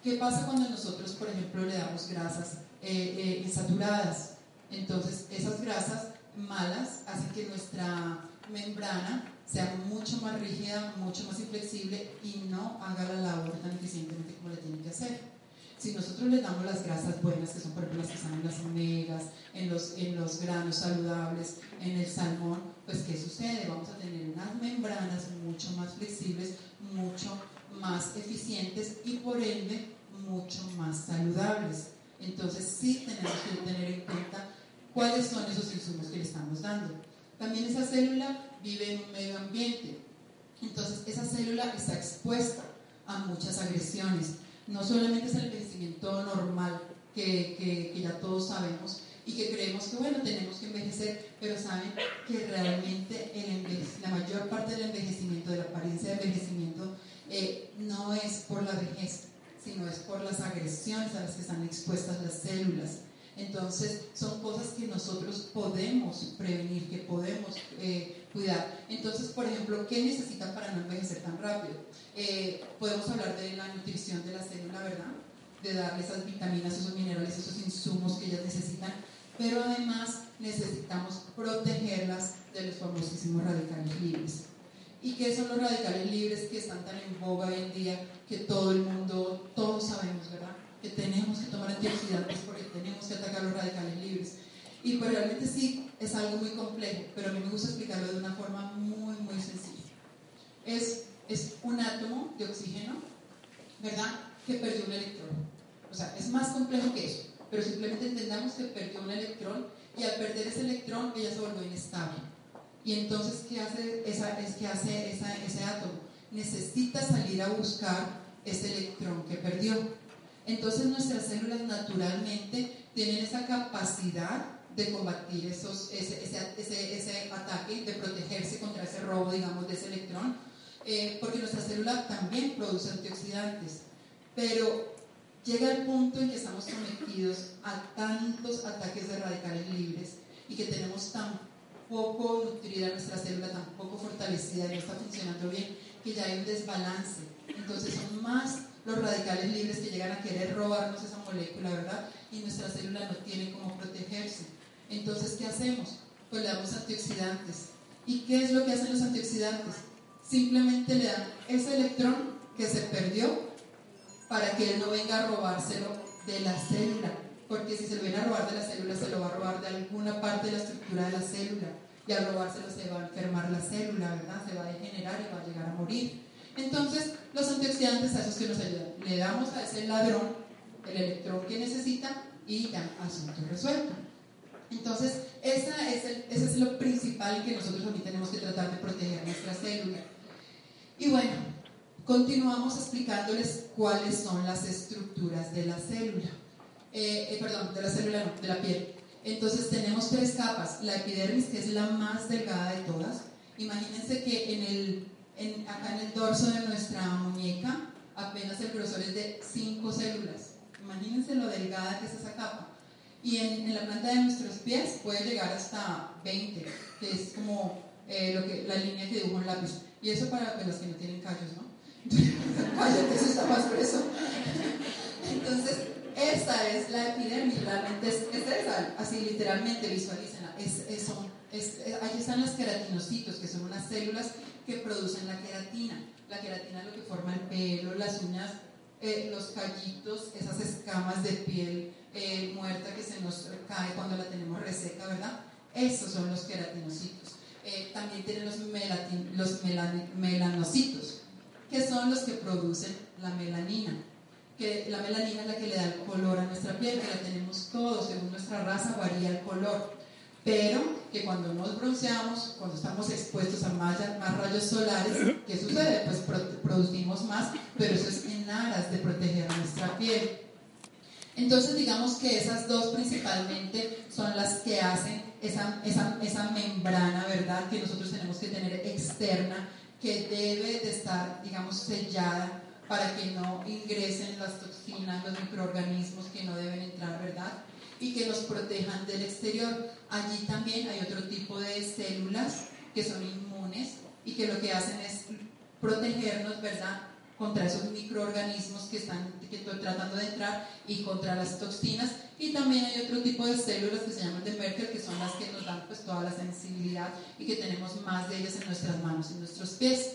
¿Qué pasa cuando nosotros, por ejemplo, le damos grasas insaturadas? Entonces, esas grasas malas hacen que nuestra membrana sea mucho más rígida, mucho más inflexible y no haga la labor tan eficientemente como le tiene que hacer. Si nosotros le damos las grasas buenas, que son por ejemplo las que están en las omegas, en los, en los granos saludables, en el salmón, pues ¿qué sucede? Vamos a tener unas membranas mucho más flexibles, mucho más eficientes y por ende mucho más saludables. Entonces sí tenemos que tener en cuenta cuáles son esos insumos que le estamos dando. También esa célula vive en un medio ambiente. Entonces esa célula está expuesta a muchas agresiones. No solamente es el envejecimiento normal que, que, ya todos sabemos y que creemos que bueno, tenemos que envejecer, pero saben que realmente la mayor parte del envejecimiento, de la apariencia de envejecimiento, eh, no es por la vejez, sino es por las agresiones a las que están expuestas las células. Entonces, son cosas que nosotros podemos prevenir, que podemos eh, cuidar. Entonces, por ejemplo, ¿qué necesitan para no envejecer tan rápido? Eh, podemos hablar de la nutrición de la célula, ¿verdad? De darle esas vitaminas, esos minerales, esos insumos que ellas necesitan, pero además necesitamos protegerlas de los famosísimos radicales libres. ¿Y qué son los radicales libres que están tan en boga hoy en día que todo el mundo, todos sabemos, ¿verdad? Que tenemos que tomar antioxidantes porque tenemos que atacar los radicales libres. Y pues realmente sí, es algo muy complejo, pero a mí me gusta explicarlo de una forma muy, muy sencilla. Es, es un átomo de oxígeno, ¿verdad? Que perdió un electrón. O sea, es más complejo que eso, pero simplemente entendamos que perdió un electrón y al perder ese electrón ella se volvió inestable. Y entonces, ¿qué hace, esa, es, que hace ese átomo? Necesita salir a buscar ese electrón que perdió. Entonces nuestras células naturalmente tienen esa capacidad de combatir esos, ese, ese, ese, ataque, de protegerse contra ese robo, digamos, de ese electrón, eh, porque nuestra célula también produce antioxidantes. Pero llega el punto en que estamos sometidos a tantos ataques de radicales libres y que tenemos tan poco nutrida nuestra célula, tampoco fortalecida, no está funcionando bien, que ya hay un desbalance. Entonces son más los radicales libres que llegan a querer robarnos esa molécula, ¿verdad? Y nuestra célula no tiene cómo protegerse. Entonces, ¿qué hacemos? Pues le damos antioxidantes. ¿Y qué es lo que hacen los antioxidantes? Simplemente le dan ese electrón que se perdió para que él no venga a robárselo de la célula porque si se lo viene a robar de la célula, se lo va a robar de alguna parte de la estructura de la célula. Y al robárselo se va a enfermar la célula, ¿verdad? Se va a degenerar y va a llegar a morir. Entonces, los antioxidantes a esos que nos ayudan. Le damos a ese ladrón el electrón que necesita y ya, asunto resuelto. Entonces, esa es ese es lo principal que nosotros también tenemos que tratar de proteger nuestra célula. Y bueno, continuamos explicándoles cuáles son las estructuras de la célula. Eh, eh, perdón, de la célula de la piel. Entonces tenemos tres capas. La epidermis, que es la más delgada de todas. Imagínense que en el, en, acá en el dorso de nuestra muñeca apenas el grosor es de 5 células. Imagínense lo delgada que es esa capa. Y en, en, la planta de nuestros pies puede llegar hasta 20, que es como eh, lo que, la línea que dibuja un lápiz. Y eso para los que no tienen callos, ¿no? Cállate, eso está más grueso. Entonces, esta es la epidermis, realmente es, es esa, así literalmente visualícenla. Es, es, es, ahí están los queratinocitos, que son unas células que producen la queratina. La queratina es lo que forma el pelo, las uñas, eh, los callitos, esas escamas de piel eh, muerta que se nos cae cuando la tenemos reseca, ¿verdad? Esos son los queratinocitos. Eh, también tienen los, los melanocitos, que son los que producen la melanina. Que la melanina es la que le da el color a nuestra piel, que la tenemos todos, según nuestra raza varía el color. Pero que cuando nos bronceamos, cuando estamos expuestos a más, más rayos solares, ¿qué sucede? Pues producimos más, pero eso es en aras de proteger nuestra piel. Entonces digamos que esas dos principalmente son las que hacen esa, esa, esa, membrana, ¿verdad? Que nosotros tenemos que tener externa, que debe de estar, digamos, sellada para que no ingresen las toxinas, los microorganismos que no deben entrar, ¿verdad? Y que nos protejan del exterior. Allí también hay otro tipo de células que son inmunes y que lo que hacen es protegernos, ¿verdad? contra esos microorganismos que están que estoy tratando de entrar y contra las toxinas. Y también hay otro tipo de células que se llaman de Merkel, que son las que nos dan pues toda la sensibilidad y que tenemos más de ellas en nuestras manos, en nuestros pies.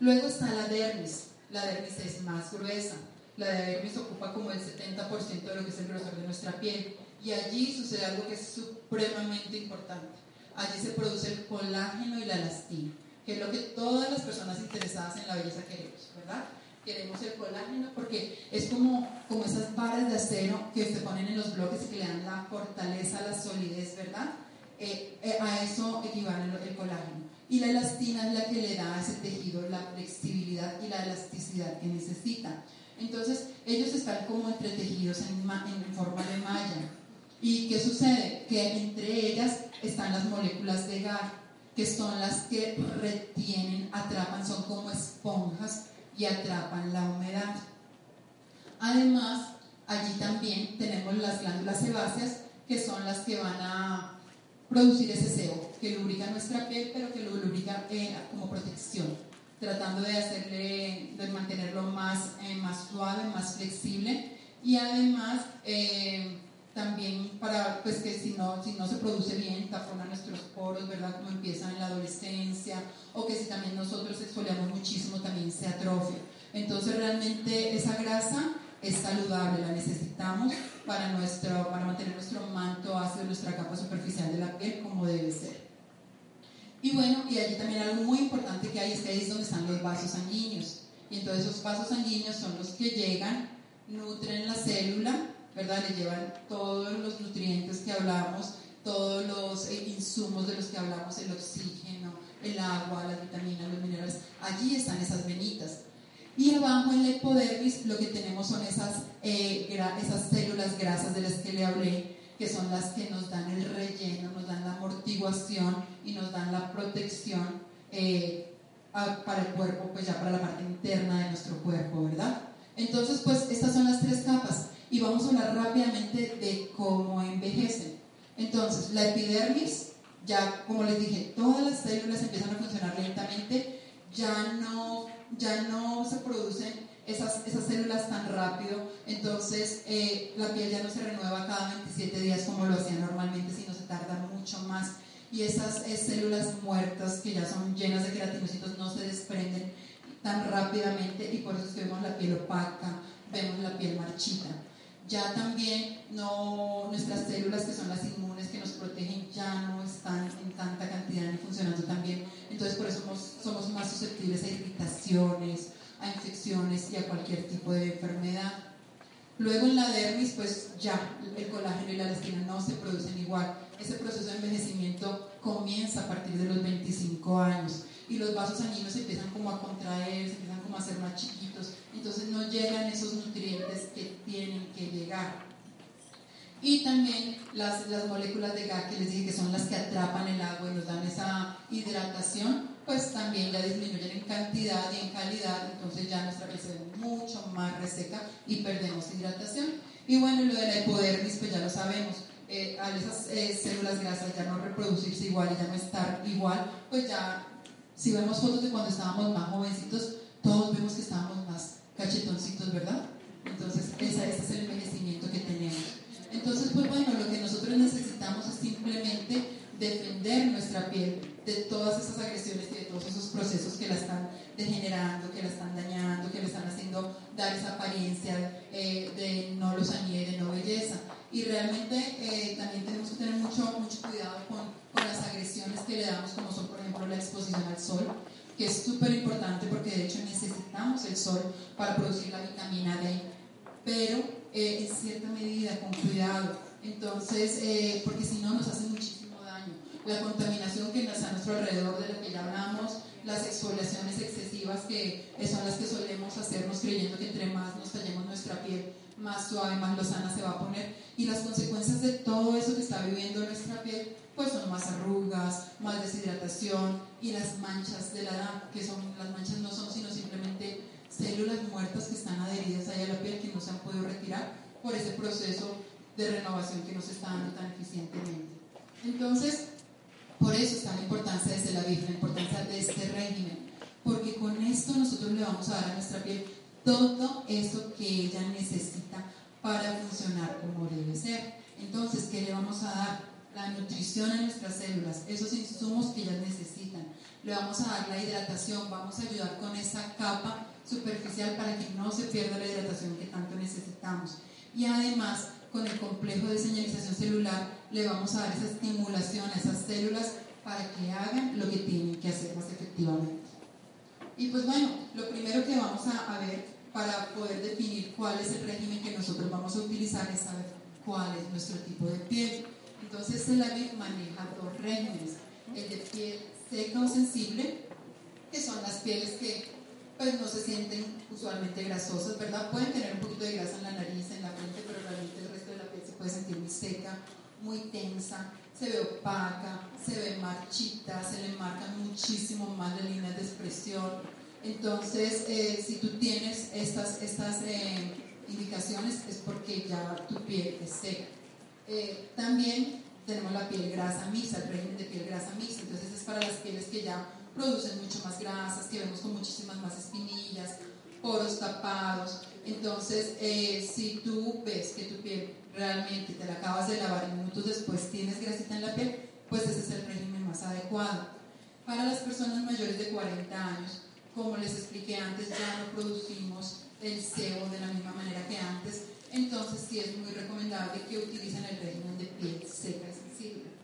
Luego está la dermis. La dermis es más gruesa. La dermis ocupa como el 70% de lo que es el grosor de nuestra piel. Y allí sucede algo que es supremamente importante. Allí se produce el colágeno y la elastina que es lo que todas las personas interesadas en la belleza queremos, ¿verdad? Queremos el colágeno porque es como, como esas varas de acero que se ponen en los bloques y que le dan la fortaleza, la solidez, ¿verdad? Eh, eh, a eso equivale el, colágeno. Y la elastina es la que le da a ese tejido la flexibilidad y la elasticidad que necesita. Entonces, ellos están como entretejidos en, en forma de malla. ¿Y qué sucede? Que entre ellas están las moléculas de GAR que son las que retienen, atrapan, son como esponjas y atrapan la humedad. Además, allí también tenemos las glándulas sebáceas, que son las que van a producir ese sebo, que lubrica nuestra piel, pero que lo lubrica eh, como protección, tratando de hacerle, de mantenerlo más, eh, más suave, más flexible y además eh, también para pues que si no, si no se produce bien, tapona nuestros poros, ¿verdad? Como empiezan en la adolescencia, o que si también nosotros exfoliamos muchísimo, también se atrofia. Entonces realmente esa grasa es saludable, la necesitamos para, nuestro, para mantener nuestro manto ácido, nuestra capa superficial de la piel como debe ser. Y bueno, y allí también algo muy importante que hay es que ahí es donde están los vasos sanguíneos. Y entonces esos vasos sanguíneos son los que llegan, nutren la célula, ¿verdad? Le llevan todos los nutrientes que hablamos, todos los eh, insumos de los que hablamos, el oxígeno, el agua, las vitaminas, los minerales. Allí están esas venitas. Y abajo en la hipodermis lo que tenemos son esas, eh, esas células grasas de las que le hablé, que son las que nos dan el relleno, nos dan la amortiguación y nos dan la protección eh, para el cuerpo, pues ya para la parte interna de nuestro cuerpo, ¿verdad? Entonces, pues estas son las tres capas y vamos a hablar rápidamente de cómo envejecen. Entonces, la epidermis, ya como les dije, todas las células empiezan a funcionar lentamente, ya no, ya no se producen esas, esas células tan rápido, entonces eh, la piel ya no se renueva cada 27 días como lo hacía normalmente, sino se tarda mucho más. Y esas eh, células muertas que ya son llenas de queratinocitos no se desprenden tan rápidamente y por eso es que vemos la piel opaca, vemos la piel marchita ya también no, nuestras células que son las inmunes que nos protegen ya no están en tanta cantidad ni funcionando tan bien. Entonces por eso somos, somos más susceptibles a irritaciones, a infecciones y a cualquier tipo de enfermedad. Luego en la dermis, pues ya el colágeno y la elastina no se producen igual. Ese proceso de envejecimiento comienza a partir de los 25 años y los vasos sanguíneos empiezan como a contraerse, a ser más chiquitos, entonces no llegan esos nutrientes que tienen que llegar. Y también las, las moléculas de GAC que les dije que son las que atrapan el agua y nos dan esa hidratación, pues también ya disminuyen en cantidad y en calidad, entonces ya nuestra piel se ve mucho más reseca y perdemos hidratación. Y bueno, lo de la hipodermis, pues ya lo sabemos, eh, al esas eh, células grasas ya no reproducirse igual y ya no estar igual, pues ya si vemos fotos de cuando estábamos más jovencitos, todos vemos que estábamos más cachetoncitos, ¿verdad? Entonces, ese es el envejecimiento que tenemos. Entonces, pues bueno, lo que nosotros necesitamos es simplemente defender nuestra piel de todas esas agresiones y de todos esos procesos que la están degenerando, que la están dañando, que le están haciendo dar esa apariencia eh, de no lozanía y de no belleza. y realmente eh, también tenemos que tener mucho, mucho cuidado con, con, las agresiones que le damos, como son por ejemplo la exposición al sol, que es súper importante porque de hecho necesitamos el sol para producir la vitamina D, pero eh, en cierta medida, con cuidado. Entonces, eh, porque si no nos hace muchísimo daño. La contaminación que está a nuestro alrededor, de la que ya hablamos, las exfoliaciones excesivas que son las que solemos hacernos creyendo que entre más nos tallemos nuestra piel, más suave, más lozana se va a poner. Y las consecuencias de todo eso que está viviendo nuestra piel, pues son más arrugas, más deshidratación y las manchas de la edad, que son, las manchas no son sino simplemente células muertas que están adheridas ahí a la piel que no se han podido retirar por ese proceso de renovación que nos está dando tan eficientemente. Entonces, por eso está la importancia de la vida, la importancia de este régimen, porque con esto nosotros le vamos a dar a nuestra piel todo eso que ella necesita para funcionar como debe ser. Entonces, ¿qué le vamos a dar? La nutrición a nuestras células, esos insumos que ellas necesitan. Le vamos a dar la hidratación, vamos a ayudar con esa capa superficial para que no se pierda la hidratación que tanto necesitamos. Y además, con el complejo de señalización celular, le vamos a dar esa estimulación a esas células para que hagan lo que tienen que hacer más efectivamente. Y pues bueno, lo primero que vamos a, ver para poder definir cuál es el régimen que nosotros vamos a utilizar es saber cuál es nuestro tipo de piel. Entonces, CELAVIT maneja dos regímenes, el de piel seca o sensible, que son las pieles que pues no se sienten usualmente grasosas, ¿verdad? Pueden tener un poquito de grasa en la nariz, en la frente, pero realmente el resto de la piel se puede sentir muy seca, muy tensa, se ve opaca, se ve marchita, se le marcan muchísimo más las líneas de expresión. Entonces, eh, si tú tienes estas, estas eh, indicaciones es porque ya tu piel es seca. Eh, también tenemos la piel grasa mixta, el régimen de piel grasa mixta, entonces es para las pieles que ya producen mucho más grasas, que vemos con muchísimas más espinillas, poros tapados. Entonces, eh, si tú ves que tu piel realmente te la acabas de lavar y minutos después tienes grasita en la piel, pues ese es el régimen más adecuado. Para las personas mayores de 40 años, como les expliqué antes, ya no producimos el sebo de la misma manera que antes, entonces sí es muy recomendable que utilicen el régimen de piel seca y sensible.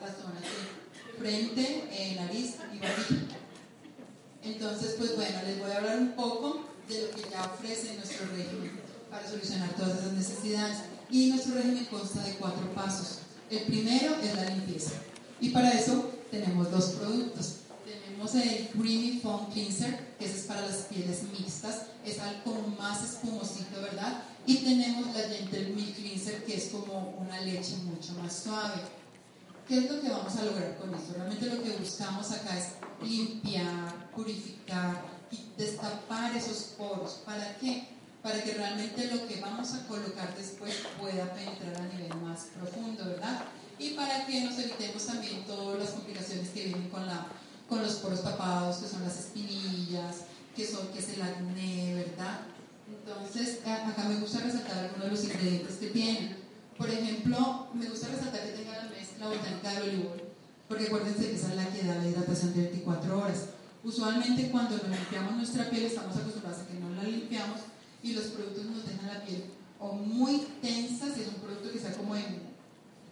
la zona de frente, eh, nariz y barbilla. Entonces, pues bueno, les voy a hablar un poco de lo que ya ofrece nuestro régimen para solucionar todas esas necesidades. Y nuestro régimen consta de cuatro pasos. El primero es la limpieza. Y para eso tenemos dos productos. Tenemos el Creamy Foam Cleanser, que es para las pieles mixtas, es algo más espumosito, ¿verdad? Y tenemos la Gentle Milk Cleanser, que es como una leche mucho más suave. ¿Qué es lo que vamos a lograr con esto? Realmente lo que buscamos acá es limpiar, purificar y destapar esos poros. ¿Para qué? Para que realmente lo que vamos a colocar después pueda penetrar a nivel más profundo, ¿verdad? Y para que nos evitemos también todas las complicaciones que vienen con, la, con los poros tapados, que son las espinillas, que, son, que es el acné, ¿verdad? Entonces, acá me gusta resaltar algunos de los ingredientes que tienen. Por ejemplo, me gusta resaltar que tenga la mezcla botánica de olivol, porque acuérdense que esa es la que da la hidratación de 24 horas. Usualmente cuando nos limpiamos nuestra piel estamos acostumbrados a que no la limpiamos y los productos nos dejan la piel o muy tensa, si es un producto que está como en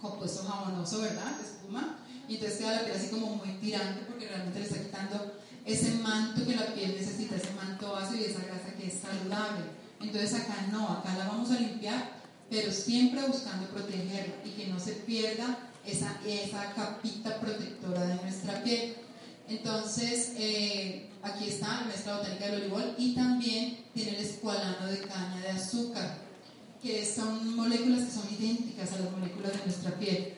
compuesto jabonoso, ¿verdad? De espuma, y entonces queda la piel así como muy tirante porque realmente le está quitando ese manto que la piel necesita, ese manto ácido y esa grasa que es saludable. Entonces acá no, acá la vamos a limpiar pero siempre buscando protegerla y que no se pierda esa, esa capita protectora de nuestra piel. Entonces, eh, aquí está mezcla botánica del olivol y también tiene el escualano de caña de azúcar, que son moléculas que son idénticas a las moléculas de nuestra piel.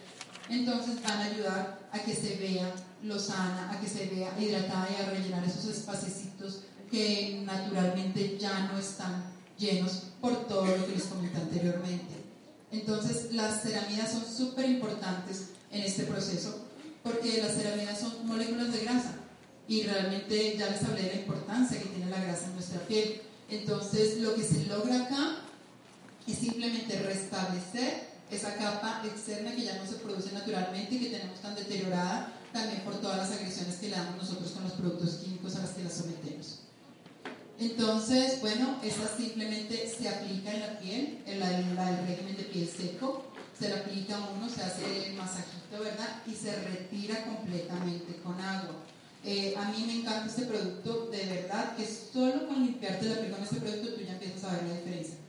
Entonces van a ayudar a que se vea lozana, a que se vea hidratada y a rellenar esos espacios que naturalmente ya no están llenos por todo lo que les comenté anteriormente. Entonces, las ceramidas son súper importantes en este proceso porque las ceramidas son moléculas de grasa y realmente ya les hablé de la importancia que tiene la grasa en nuestra piel. Entonces, lo que se logra acá es simplemente restablecer esa capa externa que ya no se produce naturalmente y que tenemos tan deteriorada también por todas las agresiones que le damos nosotros con los productos químicos a las que la sometemos. Entonces, bueno, esta simplemente se aplica en la piel, en la, el régimen de piel seco, se le aplica uno, se hace el masajito, ¿verdad? Y se retira completamente con agua. Eh, a mí me encanta este producto, de verdad, que solo con limpiarte la piel con este producto tú ya empiezas a ver la diferencia.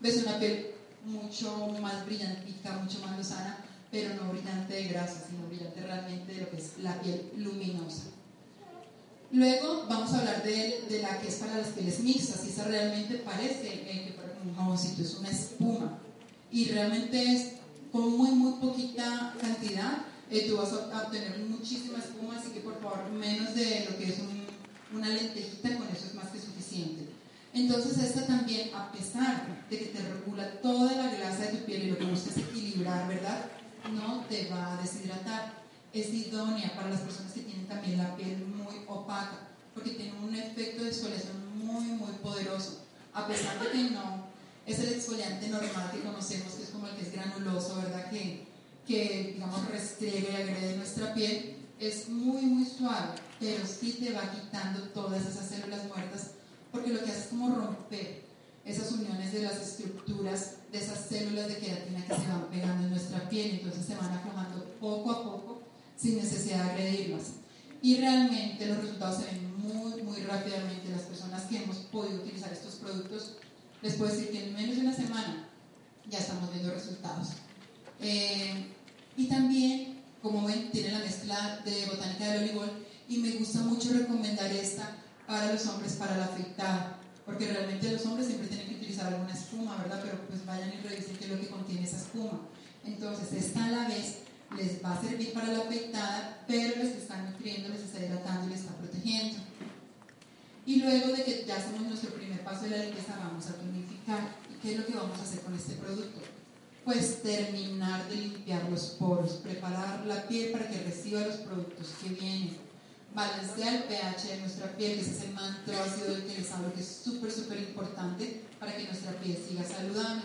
Ves una piel mucho más brillantica, mucho más lozana, pero no brillante de grasa, sino brillante realmente de lo que es la piel luminosa. Luego vamos a hablar de, de la que es para las pieles mixtas, y esa realmente parece que por un jaboncito es una espuma, y realmente es con muy muy poquita cantidad, eh, tú vas a obtener muchísima espuma, así que por favor menos de lo que es una lentejita, con eso es más que suficiente. Entonces esta también, a pesar de que te regula toda la grasa de tu piel y lo que buscas equilibrar, ¿verdad? No te va a deshidratar. Es idónea para las personas que tienen también la piel muy opaca, porque tiene un efecto de exfoliación muy, muy poderoso. A pesar de que no es el exfoliante normal que conocemos, que es como el que es granuloso, ¿verdad? Que, que digamos, restriega y agrede nuestra piel, es muy, muy suave, pero sí te va quitando todas esas células muertas porque lo que hace es como romper esas uniones de las estructuras de esas células de queratina que se van pegando en nuestra piel, entonces se van aflojando poco a poco sin necesidad de agredirlas. Y realmente los resultados se ven muy, muy rápidamente. Las personas que hemos podido utilizar estos productos, les puedo decir que en menos de una semana ya estamos viendo resultados. Eh, y también, como ven, tiene la mezcla de botánica del olivol y me gusta mucho recomendar esta para los hombres para la afeitada, porque realmente los hombres siempre tienen que utilizar alguna espuma, ¿verdad? Pero pues vayan y revisen qué es lo que contiene esa espuma. Entonces, esta a la vez les va a servir para la afeitada, pero les está nutriendo, les está hidratando y les está protegiendo. Y luego de que ya hacemos nuestro primer paso de la limpieza, vamos a tonificar. ¿Y qué es lo que vamos a hacer con este producto? Pues terminar de limpiar los poros, preparar la piel para que reciba los productos que vienen balancea el pH de nuestra piel, es ese manto ácido del que les hablo, que es súper, súper importante para que nuestra piel siga saludable.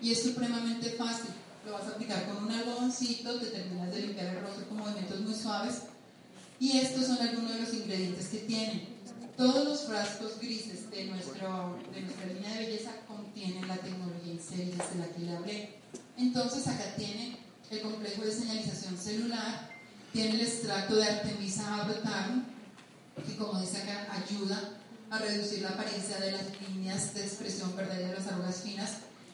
Y es supremamente fácil. Lo vas a aplicar con un algodoncito, te terminas de limpiar el rostro con movimientos muy suaves. Y estos son algunos de los ingredientes que tienen. Todos los frascos grises de, nuestro, de nuestra línea de belleza contienen la tecnología en de la que le hablé. Entonces acá tiene el complejo de señalización celular, tiene el extracto de Artemisa abrotarum, que como dice acá, ayuda a reducir la apariencia de las líneas de expresión verdadera de las arrugas finas.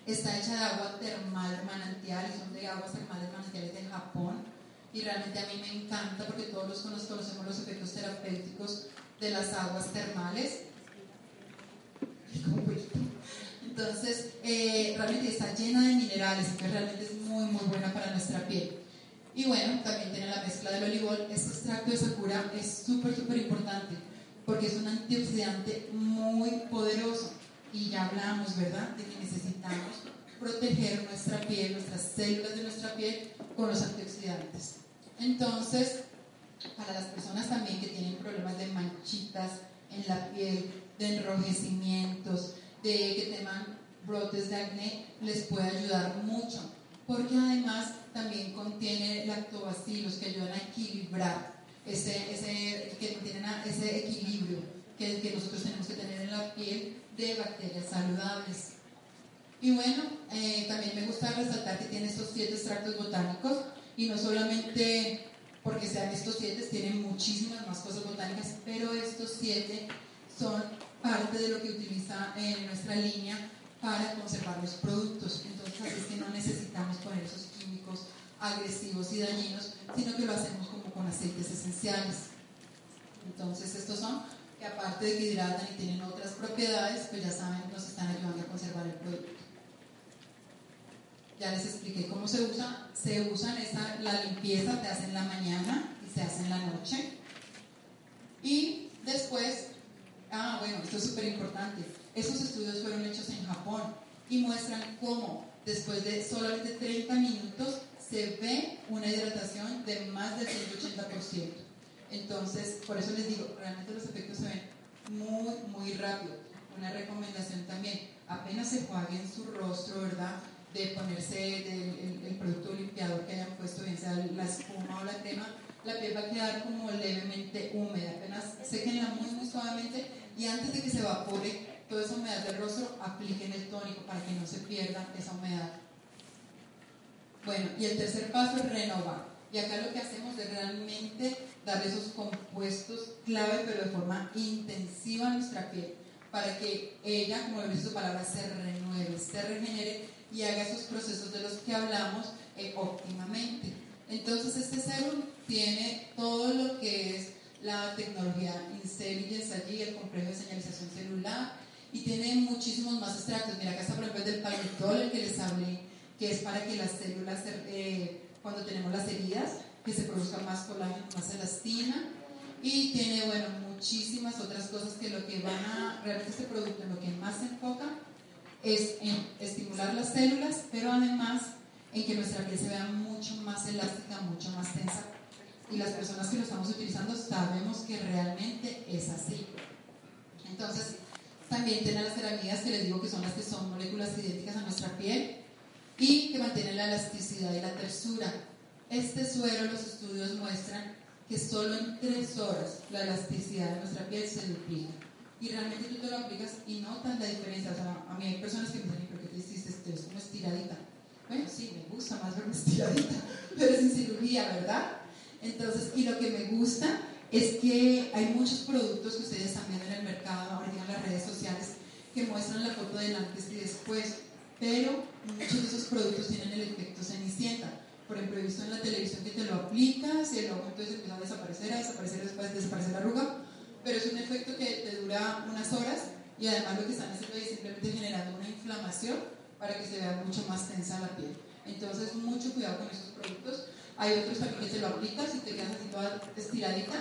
Está hecha de agua termal manantial, son de aguas termales manantiales de Japón. Y realmente a mí me encanta porque todos los conocemos los efectos terapéuticos de las aguas termales. Entonces, eh, realmente está llena de minerales, que realmente es muy, muy buena para nuestra piel. Y bueno, también tiene la mezcla del olivol. Este extracto de sakura es súper, súper importante porque es un antioxidante muy poderoso. Y ya hablamos, ¿verdad?, de que necesitamos proteger nuestra piel, nuestras células de nuestra piel con los antioxidantes. Entonces, para las personas también que tienen problemas de manchitas en la piel, de enrojecimientos, de que tengan brotes de acné, les puede ayudar mucho porque además también contiene lactobacilos que ayudan a equilibrar ese, ese, que ese equilibrio que, que nosotros tenemos que tener en la piel de bacterias saludables. Y bueno, eh, también me gusta resaltar que tiene estos siete extractos botánicos y no solamente porque sean estos siete, tienen muchísimas más cosas botánicas, pero estos siete son parte de lo que utiliza en nuestra línea para conservar los productos. Entonces, así es que no necesitamos poner esos agresivos y dañinos, sino que lo hacemos como con aceites esenciales. Entonces, estos son que aparte de que hidratan y tienen otras propiedades, pues ya saben, nos están ayudando a conservar el producto. Ya les expliqué cómo se usa. Se usan esa, la limpieza, se hace la mañana y se hace en la noche. Y después, ah, bueno, esto es súper importante esos estudios fueron hechos en Japón y muestran cómo después de solamente 30 minutos se ve una hidratación de más del 180%. Entonces, por eso les digo, realmente los efectos se ven muy, muy rápido. Una recomendación también, apenas se en su rostro, ¿verdad? De ponerse el, producto limpiador que hayan puesto, bien sea la espuma o la crema, la piel va a quedar como levemente húmeda. Apenas sequenla muy, muy suavemente Y antes de que se evapore toda esa humedad del rostro, apliquen el tónico para que no se pierda esa humedad. Bueno, y el tercer paso es renovar. Y acá lo que hacemos es realmente dar esos compuestos clave, pero de forma intensiva a nuestra piel, para que ella, como lo dice su palabra, se renueve, se regenere y haga esos procesos de los que hablamos eh, óptimamente. Entonces, este serum tiene todo lo que es la tecnología Intelligence allí, el complejo de señalización celular, y tiene muchísimos más extractos. Mira, acá está por ejemplo el del palmitol, el que les hablé, que es para que las células, eh, cuando tenemos las heridas, que se produzca más colágeno, más elastina. Y tiene, bueno, muchísimas otras cosas que lo que van a, realmente este producto en lo que más se enfoca es en estimular las células, pero además en que nuestra piel se vea mucho más elástica, mucho más tensa. Y las personas que lo estamos utilizando sabemos que realmente es así. Entonces, también tiene las ceramidas que les digo que son las que son moléculas idénticas a nuestra piel y que mantienen la elasticidad y la tersura. Este suero, los estudios muestran que solo en tres horas la elasticidad de nuestra piel se duplica. Y realmente tú te lo aplicas y notas la diferencia. O sea, a mí hay personas que me dicen, ¿por qué te hiciste esto? Es como estiradita. Bueno, sí, me gusta más verme estiradita, pero sin cirugía, ¿verdad? Entonces, y lo que me gusta es que hay muchos productos que ustedes están viendo en el mercado, ahorita en las redes sociales, que muestran la foto del antes y después, pero muchos de esos productos tienen el efecto cenicienta. Por ejemplo, he visto en la televisión que te lo aplicas y el ojo entonces empieza a desaparecer, a desaparecer, después desaparece la arruga, pero es un efecto que te dura unas horas y además lo que están haciendo es simplemente generando una inflamación para que se vea mucho más tensa la piel. Entonces, mucho cuidado con esos productos. Hay otros también que te lo aplicas y te quedas así toda estiradita,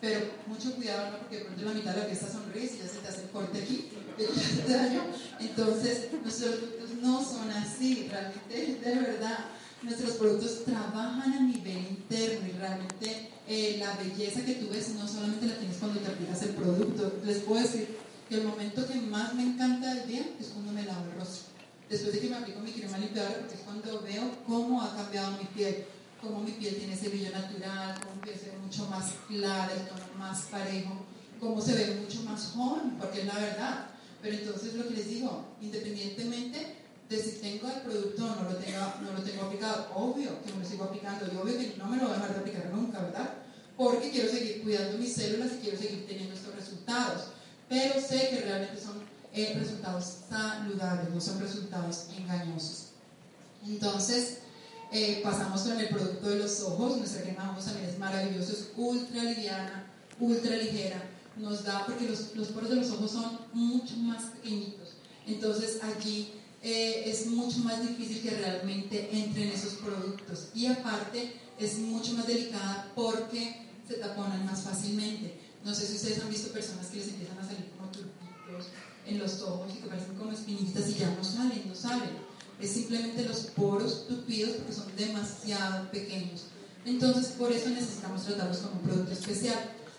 pero mucho cuidado, ¿no? porque de pronto la mitad de la fiesta sonríes y ya se te hace el corte aquí, te daño. Entonces, productos no son así, realmente, de verdad. Nuestros productos trabajan a nivel interno y realmente eh, la belleza que tú ves no solamente la tienes cuando te aplicas el producto. Les puedo decir que el momento que más me encanta del día es cuando me lavo el rostro. Después de que me aplico mi crema limpiadora, porque es cuando veo cómo ha cambiado mi piel cómo mi piel tiene ese brillo natural, cómo mi piel se ve mucho más clara, el tono más parejo, cómo se ve mucho más joven, porque es la verdad. Pero entonces lo que les digo, independientemente de si tengo el producto o no lo tengo, no lo tengo aplicado, obvio que me lo sigo aplicando y obvio que no me lo voy a dejar de aplicar nunca, ¿verdad? Porque quiero seguir cuidando mis células y quiero seguir teniendo estos resultados. Pero sé que realmente son eh, resultados saludables, no son resultados engañosos. Entonces, eh, pasamos con el producto de los ojos. Nuestra crema ojos también es maravilloso, es ultra liviana, ultra ligera. Nos da, porque los, los poros de los ojos son mucho más pequeñitos. Entonces allí eh, es mucho más difícil que realmente entren esos productos. Y aparte es mucho más delicada porque se taponan más fácilmente. No sé si ustedes han visto personas que les empiezan a salir como turbitos en los ojos y que parecen como espinitas y ya no salen, no salen es simplemente los poros tupidos porque son demasiado pequeños. Entonces, por eso necesitamos tratarlos con un producto especial.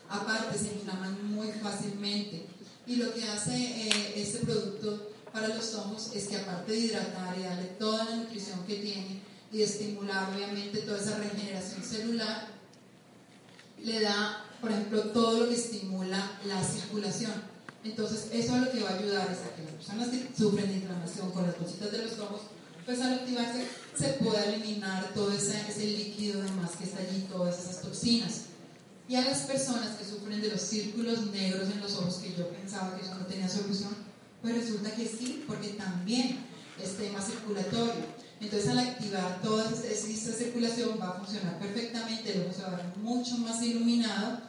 Aparte, se inflaman muy fácilmente. Y lo que hace eh, este producto para los ojos es que aparte de hidratar y darle toda la nutrición que tiene y de estimular obviamente toda esa regeneración celular, le da, por ejemplo, todo lo que estimula la circulación. Entonces, eso es lo que va a ayudar es a que las personas que sufren de inflamación con las bolsitas de los ojos, pues al activarse se pueda eliminar todo ese, ese líquido demás que está allí, todas esas toxinas. Y a las personas que sufren de los círculos negros en los ojos, que yo pensaba que eso no tenía solución, pues resulta que sí, porque también es tema circulatorio. Entonces al activar toda esa circulación va a funcionar perfectamente, el se va a ver mucho más iluminado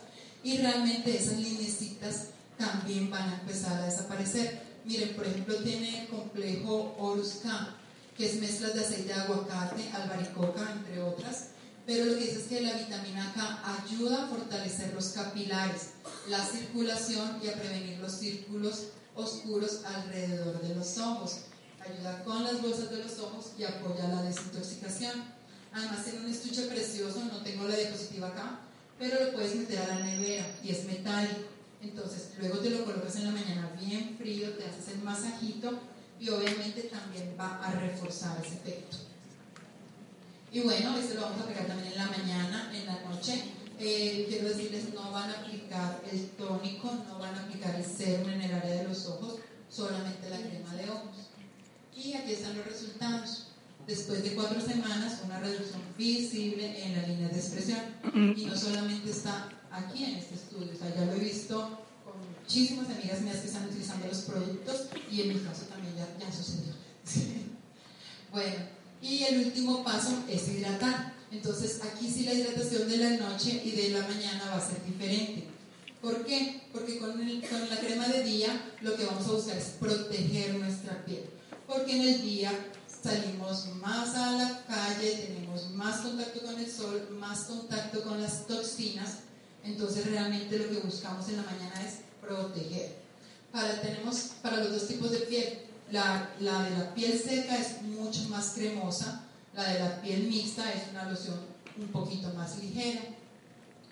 y realmente esas linecitas también van a empezar a desaparecer. Miren, por ejemplo, tiene el complejo Orus-K, que es mezclas de aceite de aguacate, albaricoca, entre otras. Pero lo que dice es que la vitamina K ayuda a fortalecer los capilares, la circulación y a prevenir los círculos oscuros alrededor de los ojos. Ayuda con las bolsas de los ojos y apoya la desintoxicación. Además tiene un estuche precioso, no tengo la diapositiva acá, pero lo puedes meter a la nevera y es metálico. Entonces, luego te lo colocas en la mañana bien frío, te haces el masajito y obviamente también va a reforzar ese efecto. Y bueno, este lo vamos a pegar también en la mañana, en la noche, eh, quiero decirles, no van a aplicar el tónico, no van a aplicar el serum en el área solamente la crema de ojos. Y aquí están los resultados. Después de cuatro semanas, una reducción visible en la línea de expresión. Y no solamente está aquí en este estudio, o sea, ya lo he visto con muchísimas amigas mías que están utilizando los productos y en mi caso también ya, ya sucedió. Bueno, y el último paso es hidratar. Entonces aquí sí la hidratación de la noche y de la mañana va a ser diferente. ¿Por qué? Porque con, con la crema de día lo que vamos a buscar es proteger nuestra piel. Porque en el día salimos más a la calle, tenemos más contacto con el sol, más contacto con las toxinas. Entonces realmente lo que buscamos en la mañana es proteger. Para, tenemos para los dos tipos de piel. La, la de la piel seca es mucho más cremosa, la de la piel mixta es una loción un poquito más ligera.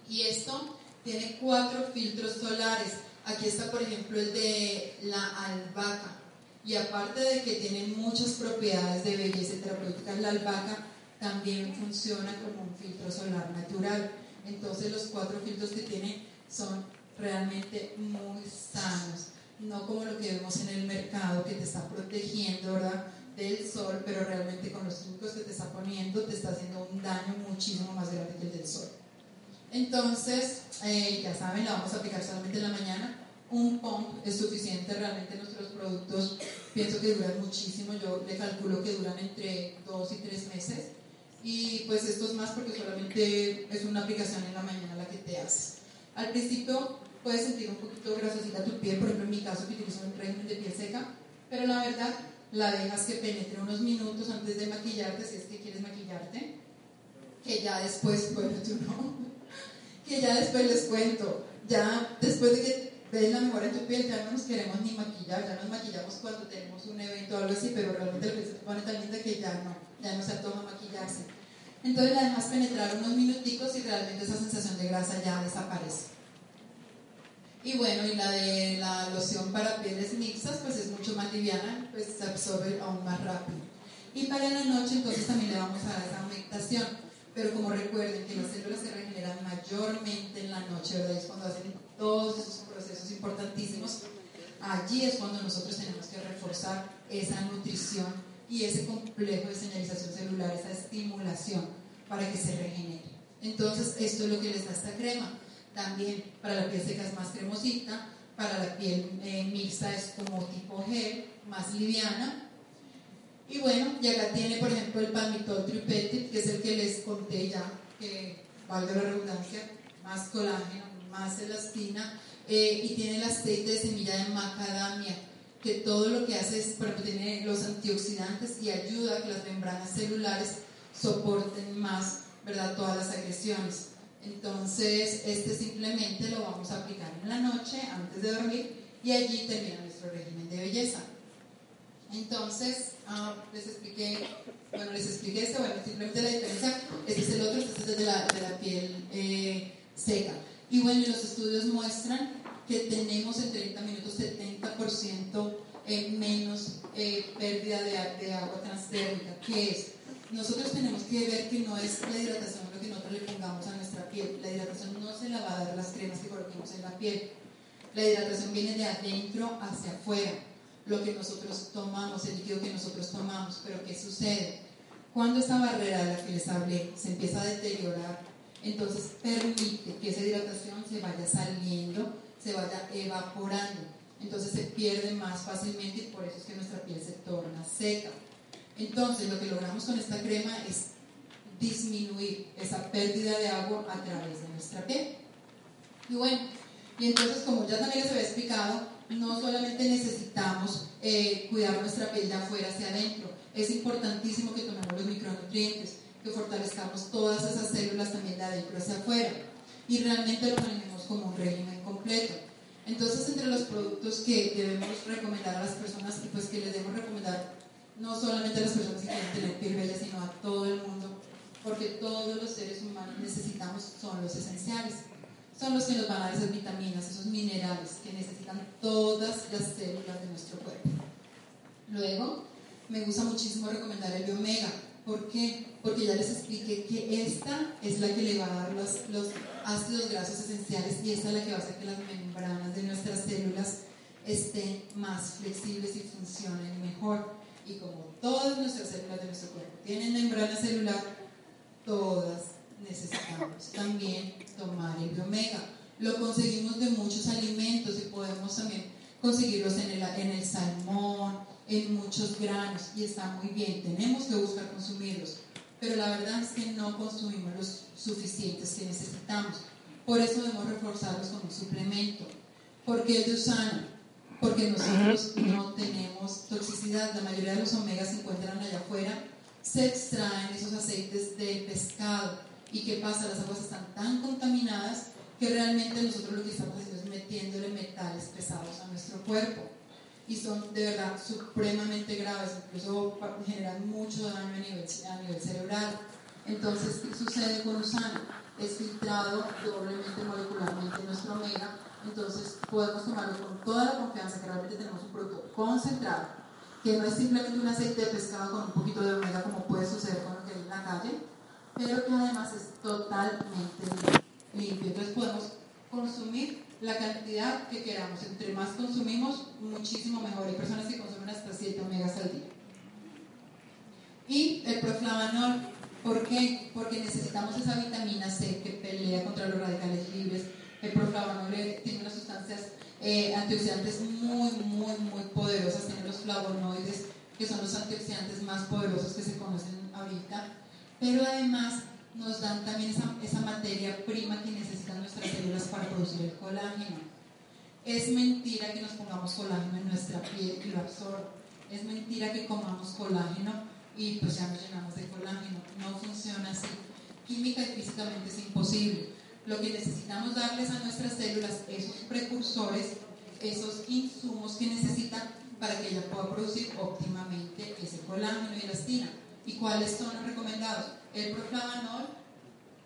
Y esto tiene cuatro filtros solares. Aquí está, por ejemplo, el de la albahaca. Y aparte de que tiene muchas propiedades de belleza terapéutica, la albahaca también funciona como un filtro solar natural. Entonces los cuatro filtros que tiene son realmente muy sanos no como lo que vemos en el mercado que te está protegiendo, ¿verdad? del sol, pero realmente con los químicos que te está poniendo te está haciendo un daño muchísimo más grande que el del sol. Entonces, eh, ya saben, la vamos a aplicar solamente en la mañana. Un pump es suficiente, realmente nuestros productos pienso que duran muchísimo, yo le calculo que duran entre dos y tres meses. Y pues esto es más porque solamente es una aplicación en la mañana la que te haces. Al principio puedes sentir un poquito grasosita tu piel, por ejemplo en mi caso que utilizo un régimen de piel seca, pero la verdad la dejas que penetre unos minutos antes de maquillarte, si es que quieres maquillarte, que ya después, bueno, tú no, que ya después les cuento, ya después de que ves la mejora en tu piel, ya no nos queremos ni maquillar, ya nos maquillamos cuando tenemos un evento o algo así, pero realmente la piel se pone tan linda que ya no, ya no se antoja maquillarse. Entonces la dejas penetrar unos minuticos y realmente esa sensación de grasa ya desaparece. Y bueno, y la de la loción para pieles mixtas, pues es mucho más liviana, pues se absorbe aún más rápido. Y para la noche, entonces también le vamos a dar esa humectación. Pero como recuerden que las células se regeneran mayormente en la noche, ¿verdad? Es cuando hacen todos esos procesos importantísimos. Allí es cuando nosotros tenemos que reforzar esa nutrición y ese complejo de señalización celular, esa estimulación para que se regenere. Entonces, esto es lo que les da esta crema. También para la piel seca es más cremosita, para la piel eh, mixta es como tipo gel, más liviana. Y bueno, y acá tiene por ejemplo el palmitol tripeptide, que es el que les conté ya, que valga la redundancia, más colágeno, más elastina, eh, y tiene el aceite de semilla de macadamia, que todo lo que hace es, ejemplo, tiene los antioxidantes y ayuda a que las membranas celulares soporten más, ¿verdad?, todas las agresiones. Entonces, este simplemente lo vamos a aplicar en la noche antes de dormir y allí termina nuestro régimen de belleza. Entonces, ah, les expliqué, bueno, les expliqué este, bueno, simplemente la diferencia, este es el otro, este es el de la, de la piel eh, seca. Y bueno, los estudios muestran que tenemos en 30 minutos 70% eh, menos eh, pérdida de, de agua transdérmica, que es nosotros tenemos que ver que no es la hidratación lo que nosotros le pongamos a nuestra piel. La hidratación no se la va a dar las cremas que coloquemos en la piel. La hidratación viene de adentro hacia afuera. Lo que nosotros tomamos, el líquido que nosotros tomamos. Pero ¿qué sucede? Cuando esta barrera de la que les hablé se empieza a deteriorar, entonces permite que esa hidratación se vaya saliendo, se vaya evaporando. Entonces se pierde más fácilmente y por eso es que nuestra piel se torna seca. Entonces, lo que logramos con esta crema es disminuir esa pérdida de agua a través de nuestra piel. Y bueno, y entonces, como ya también les había explicado, no solamente necesitamos eh, cuidar nuestra piel de afuera hacia adentro, es importantísimo que tomemos los micronutrientes, que fortalezcamos todas esas células también de adentro hacia afuera. Y realmente lo manejemos como un régimen completo. Entonces, entre los productos que debemos recomendar a las personas y pues que les debemos recomendar no solamente a las personas que quieren tener piel bella, sino a todo el mundo, porque todos los seres humanos necesitamos, son los esenciales, son los que nos van a dar esas vitaminas, esos minerales que necesitan todas las células de nuestro cuerpo. Luego, me gusta muchísimo recomendar el Biomega. ¿Por qué? Porque ya les expliqué que esta es la que le va a dar los, los ácidos grasos esenciales y esta es la que va a hacer que las membranas de nuestras células estén más flexibles y funcionen mejor. Y como todas nuestras células de nuestro cuerpo tienen membrana celular, todas necesitamos también tomar el biomega. Lo conseguimos de muchos alimentos y podemos también conseguirlos en el, en el salmón, en muchos granos y está muy bien, tenemos que buscar consumirlos, pero la verdad es que no consumimos los suficientes que necesitamos. Por eso debemos reforzarlos con un suplemento. ¿Por qué de usana? Porque nosotros no tenemos toxicidad, la mayoría de los omegas se encuentran allá afuera, se extraen esos aceites del pescado. ¿Y qué pasa? Las aguas están tan contaminadas que realmente nosotros lo que estamos haciendo es metiéndole metales pesados a nuestro cuerpo y son de verdad supremamente graves, incluso generan mucho daño a nivel, a nivel cerebral. Entonces, ¿qué sucede con Usana? Es filtrado doblemente molecularmente nuestro omega, entonces podemos tomarlo con toda la confianza que realmente tenemos un producto concentrado, que no es simplemente un aceite de pescado con un poquito de omega como puede suceder con lo que hay en la calle, pero que además es totalmente limpio. Entonces podemos consumir la cantidad que queramos. Entre más consumimos, muchísimo mejor. Hay personas que consumen hasta 7 omegas al día. Y el proflavanol, ¿por qué? Porque necesitamos esa vitamina C que pelea contra los radicales libres. El proflavanol tiene unas sustancias eh, antioxidantes muy, muy, muy poderosas. Tiene los flavonoides, que son los antioxidantes más poderosos que se conocen ahorita. Pero además nos dan también esa, materia prima que necesitan nuestras células para producir el colágeno. Es mentira que nos pongamos colágeno en nuestra piel y lo absorba. Es mentira que comamos colágeno y pues ya nos llenamos de colágeno. No funciona así. Química y físicamente es imposible. Lo que necesitamos darles a nuestras células, esos precursores, esos insumos que necesitan para que ella pueda producir óptimamente ese colágeno y elastina. ¿Y cuáles son los recomendados? El proflavanol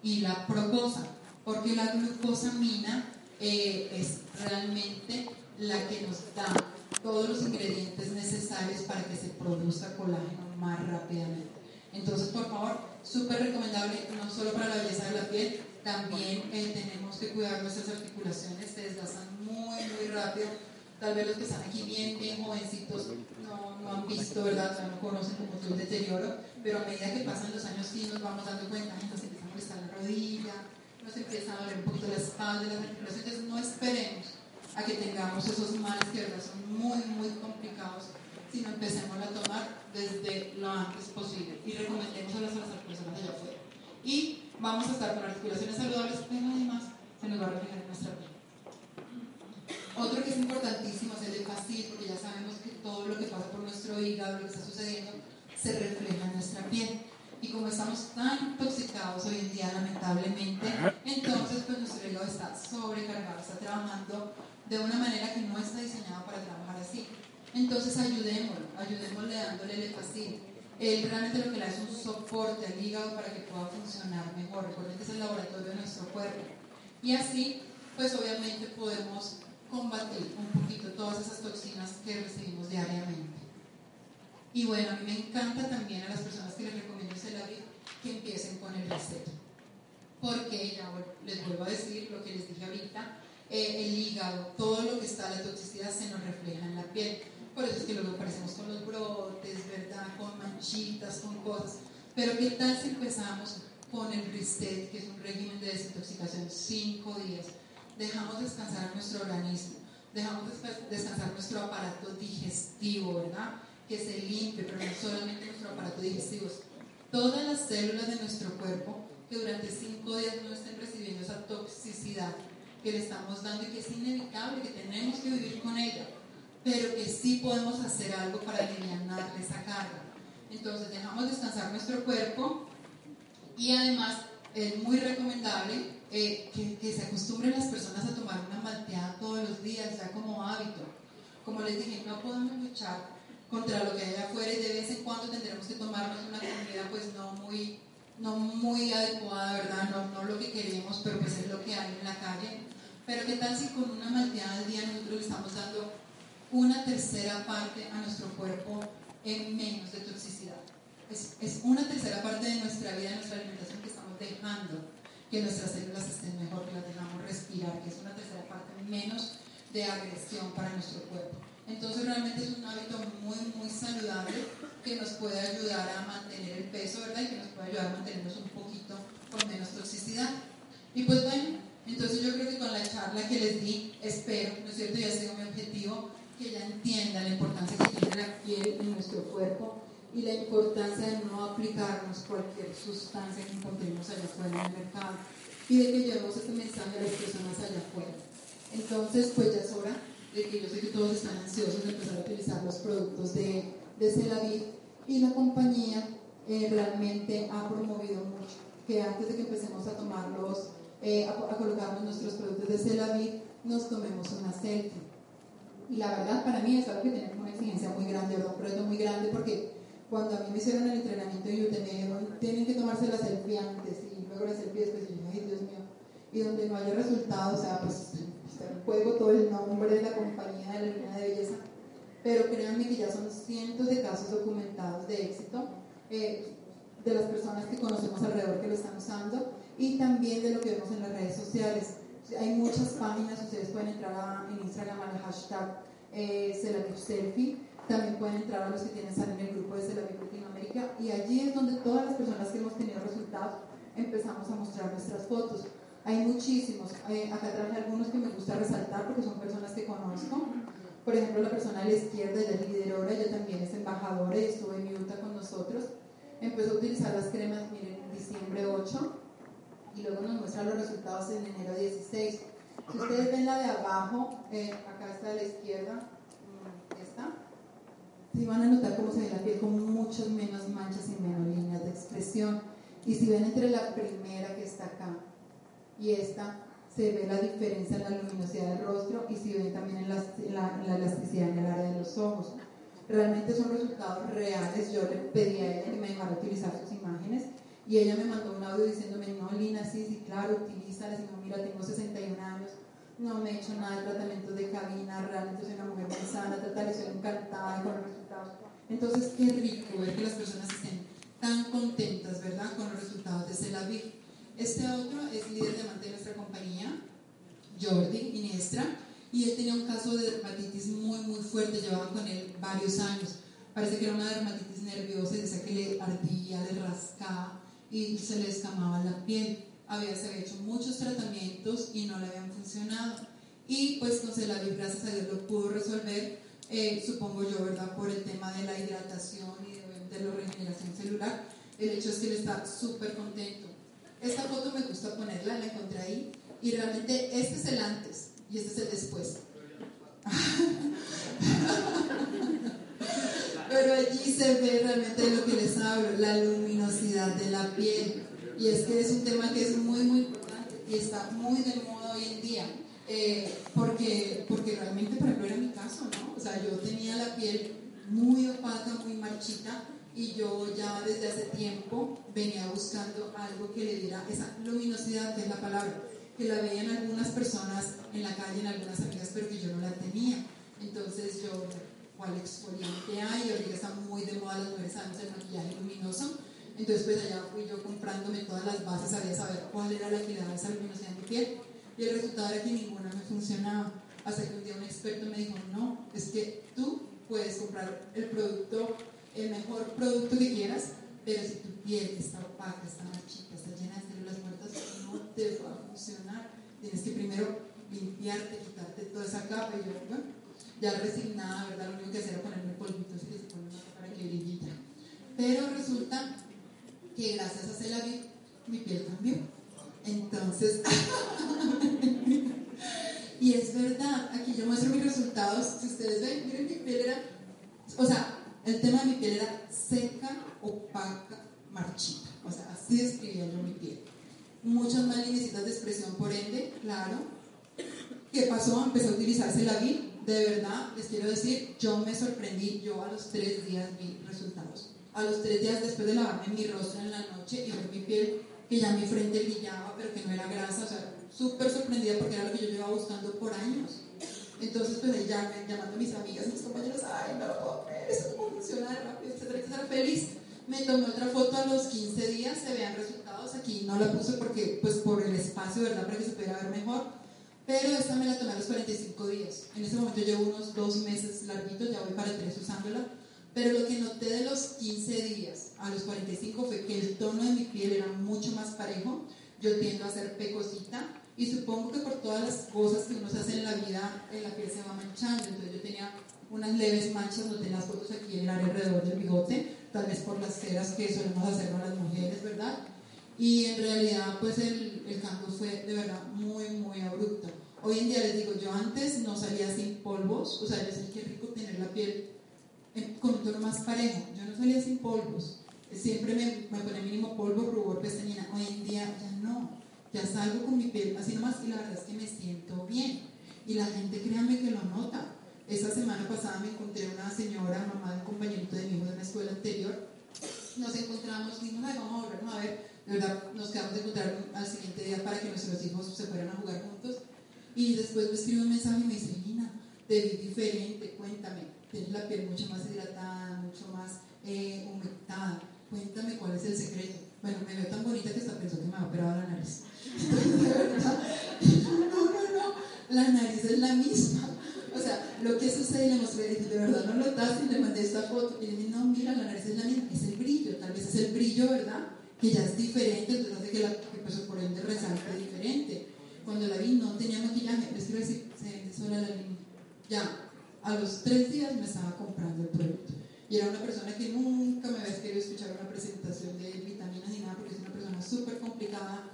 y la proposa, porque la glucosamina eh, es realmente la que nos da todos los ingredientes necesarios para que se produzca colágeno más rápidamente. Entonces, por favor, súper recomendable, no solo para la belleza de la piel, también eh, tenemos que cuidar nuestras articulaciones, se desgastan muy, muy rápido Tal vez los que están aquí bien, bien jovencitos no, no han visto, ¿verdad? O no conocen como todo el deterioro, pero a medida que pasan los años sí nos vamos dando cuenta, nos empieza a molestar la rodilla, nos empieza a doler un poquito la espalda, las articulaciones, entonces no esperemos a que tengamos esos males que verdad son muy, muy complicados, sino empecemos a tomar desde lo antes posible y recomendemos a las, personas allá afuera. Y vamos a estar con articulaciones saludables, pero además se nos va a reflejar en nuestra piel. Otro que es importantísimo es el de fácil, porque ya sabemos todo lo que pasa por nuestro hígado, lo que está sucediendo, se refleja en nuestra piel. Y como estamos tan intoxicados hoy en día, lamentablemente, entonces pues nuestro hígado está sobrecargado, está trabajando de una manera que no está diseñado para trabajar así. Entonces ayudémoslo, ayudémosle dándole el fácil. Él realmente lo que le da es un soporte al hígado para que pueda funcionar mejor. Recuerden que es el laboratorio de nuestro cuerpo. Y así, pues obviamente podemos combatir un poquito todas esas toxinas que recibimos diariamente. Y bueno, a mí me encanta también a las personas que les recomiendo Celavi que empiecen con el reset. Porque ya les vuelvo a decir lo que les dije ahorita, eh, el hígado, todo lo que está, la toxicidad se nos refleja en la piel. Por eso es que luego aparecemos con los brotes, ¿verdad? Con manchitas, con cosas. Pero ¿qué tal si empezamos con el reset, que es un régimen de desintoxicación, cinco días? Dejamos descansar nuestro organismo, dejamos descansar nuestro aparato digestivo, ¿verdad? Que se limpie, pero no solamente nuestro aparato digestivo, todas las células de nuestro cuerpo que durante cinco días no estén recibiendo esa toxicidad que le estamos dando y que es inevitable, que tenemos que vivir con ella, pero que sí podemos hacer algo para aliviar esa carga. Entonces dejamos descansar nuestro cuerpo y además es muy recomendable eh, que, se acostumbren las personas a tomar una malteada todos los días, ya como hábito. Como les dije, no podemos luchar contra lo que hay afuera y de vez en cuando tendremos que tomarnos una comida pues no muy, no muy adecuada, ¿verdad? No, no lo que queremos, pero pues es lo que hay en la calle. Pero qué tal si con una malteada al día nosotros le estamos dando una tercera parte a nuestro cuerpo en menos de toxicidad. es, es una tercera parte de nuestra vida, de nuestra alimentación que estamos dejando que nuestras células estén mejor, que las dejamos respirar, que es una tercera parte menos de agresión para nuestro cuerpo. Entonces realmente es un hábito muy, muy saludable que nos puede ayudar a mantener el peso, ¿verdad? Y que nos puede ayudar a mantenernos un poquito con menos toxicidad. Y pues bueno, entonces yo creo que con la charla que les di, espero, ¿no es cierto? Ya tengo mi objetivo, que ya entiendan la importancia que tiene la piel en nuestro cuerpo y la importancia de no aplicarnos cualquier sustancia que encontremos allá afuera en el mercado y de que llevemos este mensaje a las personas allá afuera. Entonces, pues ya es hora de que yo sé que todos están ansiosos de empezar a utilizar los productos de, de Celavid y la compañía eh, realmente ha promovido mucho que antes de que empecemos a tomarlos, eh, a, a, colocarnos nuestros productos de Celavid, nos tomemos una selfie. Y la verdad, para mí es algo que tiene una exigencia muy grande, un reto muy grande, porque cuando a mí me hicieron el entrenamiento de UTM, tienen que tomarse la selfie antes y luego la selfie después, y ay Dios mío, y donde no haya resultados, o sea, pues está en juego todo el nombre de la compañía de la línea de belleza, pero créanme que ya son cientos de casos documentados de éxito eh, de las personas que conocemos alrededor que lo están usando y también de lo que vemos en las redes sociales. Hay muchas páginas, ustedes pueden entrar a, en Instagram al hashtag eh, Selfie, también pueden entrar a los que tienen estar en el grupo de Celaviv Latinoamérica y allí es donde todas las personas que hemos tenido resultados empezamos a mostrar nuestras fotos. Hay muchísimos. Eh, acá traje algunos que me gusta resaltar porque son personas que conozco. Por ejemplo, la persona a la izquierda, ella es liderora, ella también es embajadora y estuvo en Utah con nosotros. Empezó a utilizar las cremas, miren, en diciembre 8 y luego nos muestra los resultados en enero 16. Si ustedes ven la de abajo, eh, acá está a la izquierda, si van a notar cómo se ve la piel con muchas menos manchas y menos líneas de expresión. Y si ven entre la primera que está acá y esta se ve la diferencia en la luminosidad del rostro y si ven también en la, elasticidad en el área de los ojos. Realmente son resultados reales. Yo le pedí a ella que me dejara utilizar sus imágenes y ella me mandó un audio diciéndome, no, Lina, sí, sí, claro, utilízalas. Y no, mira, tengo 61 años, no me he hecho nada de tratamiento de cabina, realmente soy una mujer muy sana, total, estoy encantada con los. Entonces, qué rico ver que las personas estén tan contentas, ¿verdad?, con los resultados de Celaviv. Este otro es líder de amante de nuestra compañía, Jordi Inestra, y él tenía un caso de dermatitis muy, muy fuerte, llevaba con él varios años. Parece que era una dermatitis nerviosa, decía que le ardía, le rascaba y se le escamaba la piel. Había, se había hecho muchos tratamientos y no le habían funcionado. Y pues con Celaviv, gracias a Dios, lo pudo resolver, eh, supongo yo, ¿verdad? Por el tema de la hidratación y de, la regeneración celular. El hecho es que él está súper contento esta foto me gusta ponerla, la encontré ahí. Y realmente este es el antes y este es el después. Pero allí se ve realmente lo que les hablo, la luminosidad de la piel. Y es que es un tema que es muy, muy importante y está muy de moda hoy en día. Eh, porque, porque realmente, por ejemplo, era mi caso, ¿no? O sea, yo tenía la piel muy opaca, muy marchita, y yo ya desde hace tiempo venía buscando algo que le diera esa luminosidad, que es la palabra, que la veían algunas personas en la calle, en algunas amigas, pero que yo no la tenía. Entonces yo, ¿cuál exfoliante hay? Ahorita está muy de moda las mujeres, sabemos el maquillaje luminoso. Entonces pues allá fui yo comprándome todas las bases, sabía saber cuál era la que daba esa luminosidad en mi piel. Y el resultado era que ninguna me funcionaba. Hasta que un día un experto me dijo, no, es que tú puedes comprar el producto el mejor producto que quieras, pero si tu piel está opaca, está marchita, está llena de células muertas, no te va a funcionar. Tienes que primero limpiarte, quitarte toda esa capa y yo, bueno, ya resignada, ¿verdad? Lo único que hacía era ponerme polvitos que se ponen para que brillita. Pero resulta que gracias a Celaviv mi piel cambió. Entonces, y es verdad, aquí yo muestro mis resultados. Si ustedes ven, miren mi piel era, o sea, el tema de mi piel era seca, opaca, marchita. O sea, así describía yo mi piel. Muchas más de expresión, por ende, claro. ¿Qué pasó? Empecé a utilizarse la vi. De verdad, les quiero decir, yo me sorprendí. Yo a los tres días vi resultados. A los tres días después de lavarme mi rostro en la noche y ver mi piel, que ya mi frente brillaba, pero que no era grasa. O sea, súper sorprendida porque era lo que yo llevaba buscando por años. Entonces, pues ahí ya llamando a mis amigas, mis compañeros, ay, no lo puedo creer, eso cómo funciona de rápido, etcétera, etcétera, feliz. Me tomé otra foto a los 15 días, se vean resultados. Aquí no la puse porque, pues por el espacio, ¿verdad? Para que se pudiera ver mejor. Pero esta me la tomé a los 45 días. En este momento llevo unos dos meses larguitos, ya voy para tres usándola. Pero lo que noté de los 15 días a los 45 fue que el tono de mi piel era mucho más parejo. Yo tiendo a ser pecosita y supongo que por todas las cosas que uno se hace en la vida, la piel se va manchando. Entonces yo tenía unas leves manchas, no tenía las fotos aquí en el área alrededor del bigote, tal vez por las ceras que solemos hacer con las mujeres, ¿verdad? Y en realidad, pues el, el cambio fue de verdad muy, muy abrupto. Hoy en día les digo, yo antes no salía sin polvos, o sea, yo sé que rico tener la piel con un tono más parejo. Yo no salía sin polvos. Siempre me, me ponía mínimo polvo, rubor, pestañina. Hoy en día ya no. Ya salgo con mi piel así nomás y la verdad es que me siento bien. Y la gente, créanme que lo nota. Esa semana pasada me encontré una señora, mamá de un compañerito de mi hijo de una escuela anterior. Nos encontramos, dijimos, Ay, vamos a volvernos a ver. De verdad, nos quedamos de encontrar al siguiente día para que nuestros hijos se fueran a jugar juntos. Y después me escribe un mensaje y me dice, Lina, te vi diferente, cuéntame. Tienes la piel mucho más hidratada, mucho más eh, humectada. Cuéntame cuál es el secreto. Bueno, me veo tan bonita que hasta pensó que me ha operado la nariz. no, no, no. La nariz es la misma. O sea, lo que sucede, le mostré, dije, de verdad no lo notas y le mandé esta foto. Y le dije, no, mira, la nariz es la misma, es el brillo, tal vez es el brillo, ¿verdad? Que ya es diferente, entonces hace que, la, que pues, por ende resalte diferente. Cuando la vi no tenía maquillaje, les quiero decir, se vende sola la línea. Ya, a los tres días me estaba comprando el producto. Y era una persona que nunca me había querido escuchar una presentación de vitaminas ni nada, porque es una persona súper complicada,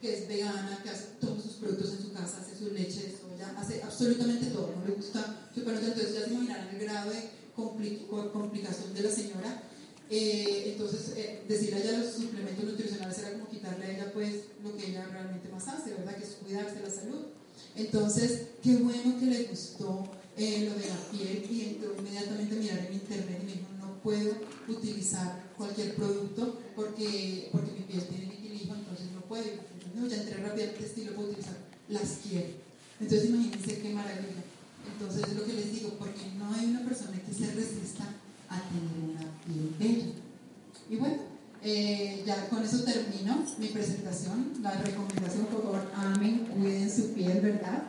que es vegana, que hace todos sus productos en su casa, hace su leche de soya, hace absolutamente todo, no le gusta super entonces ya se imaginarán el grado de complicación de la señora. Eh, entonces, eh, decirle a ella los suplementos nutricionales era como quitarle a ella pues lo que ella realmente más hace, ¿verdad? Que es cuidarse la salud. Entonces, qué bueno que le gustó eh, lo de la piel entró inmediatamente a mirar en internet y me dijo, no puedo utilizar cualquier producto porque, porque mi piel tiene vitiligo, entonces no puedo. No, ya entré rápidamente, sí lo puedo utilizar, las quiero. Entonces imagínense qué maravilla. Entonces es lo que les digo, porque no hay una persona que se resista a tener una piel bella. Y bueno, eh, ya con eso termino mi presentación. La recomendación, por favor, amen, cuiden su piel, ¿verdad?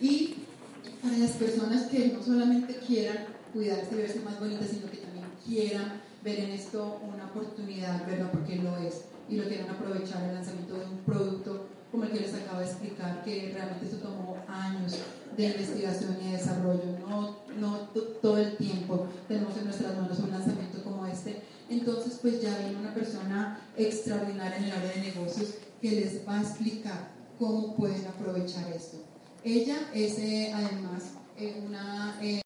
Y para las personas que no solamente quieran cuidarse y verse más bonitas, sino que también quieran ver en esto una oportunidad, ¿verdad? Porque lo es. Y lo quieran aprovechar el lanzamiento de un producto como el que les acabo de explicar, que realmente esto tomó años de investigación y desarrollo, no, no todo el tiempo tenemos en nuestras manos un lanzamiento como este. Entonces, pues ya viene una persona extraordinaria en el área de negocios que les va a explicar cómo pueden aprovechar esto. Ella es eh, además eh, una... Eh,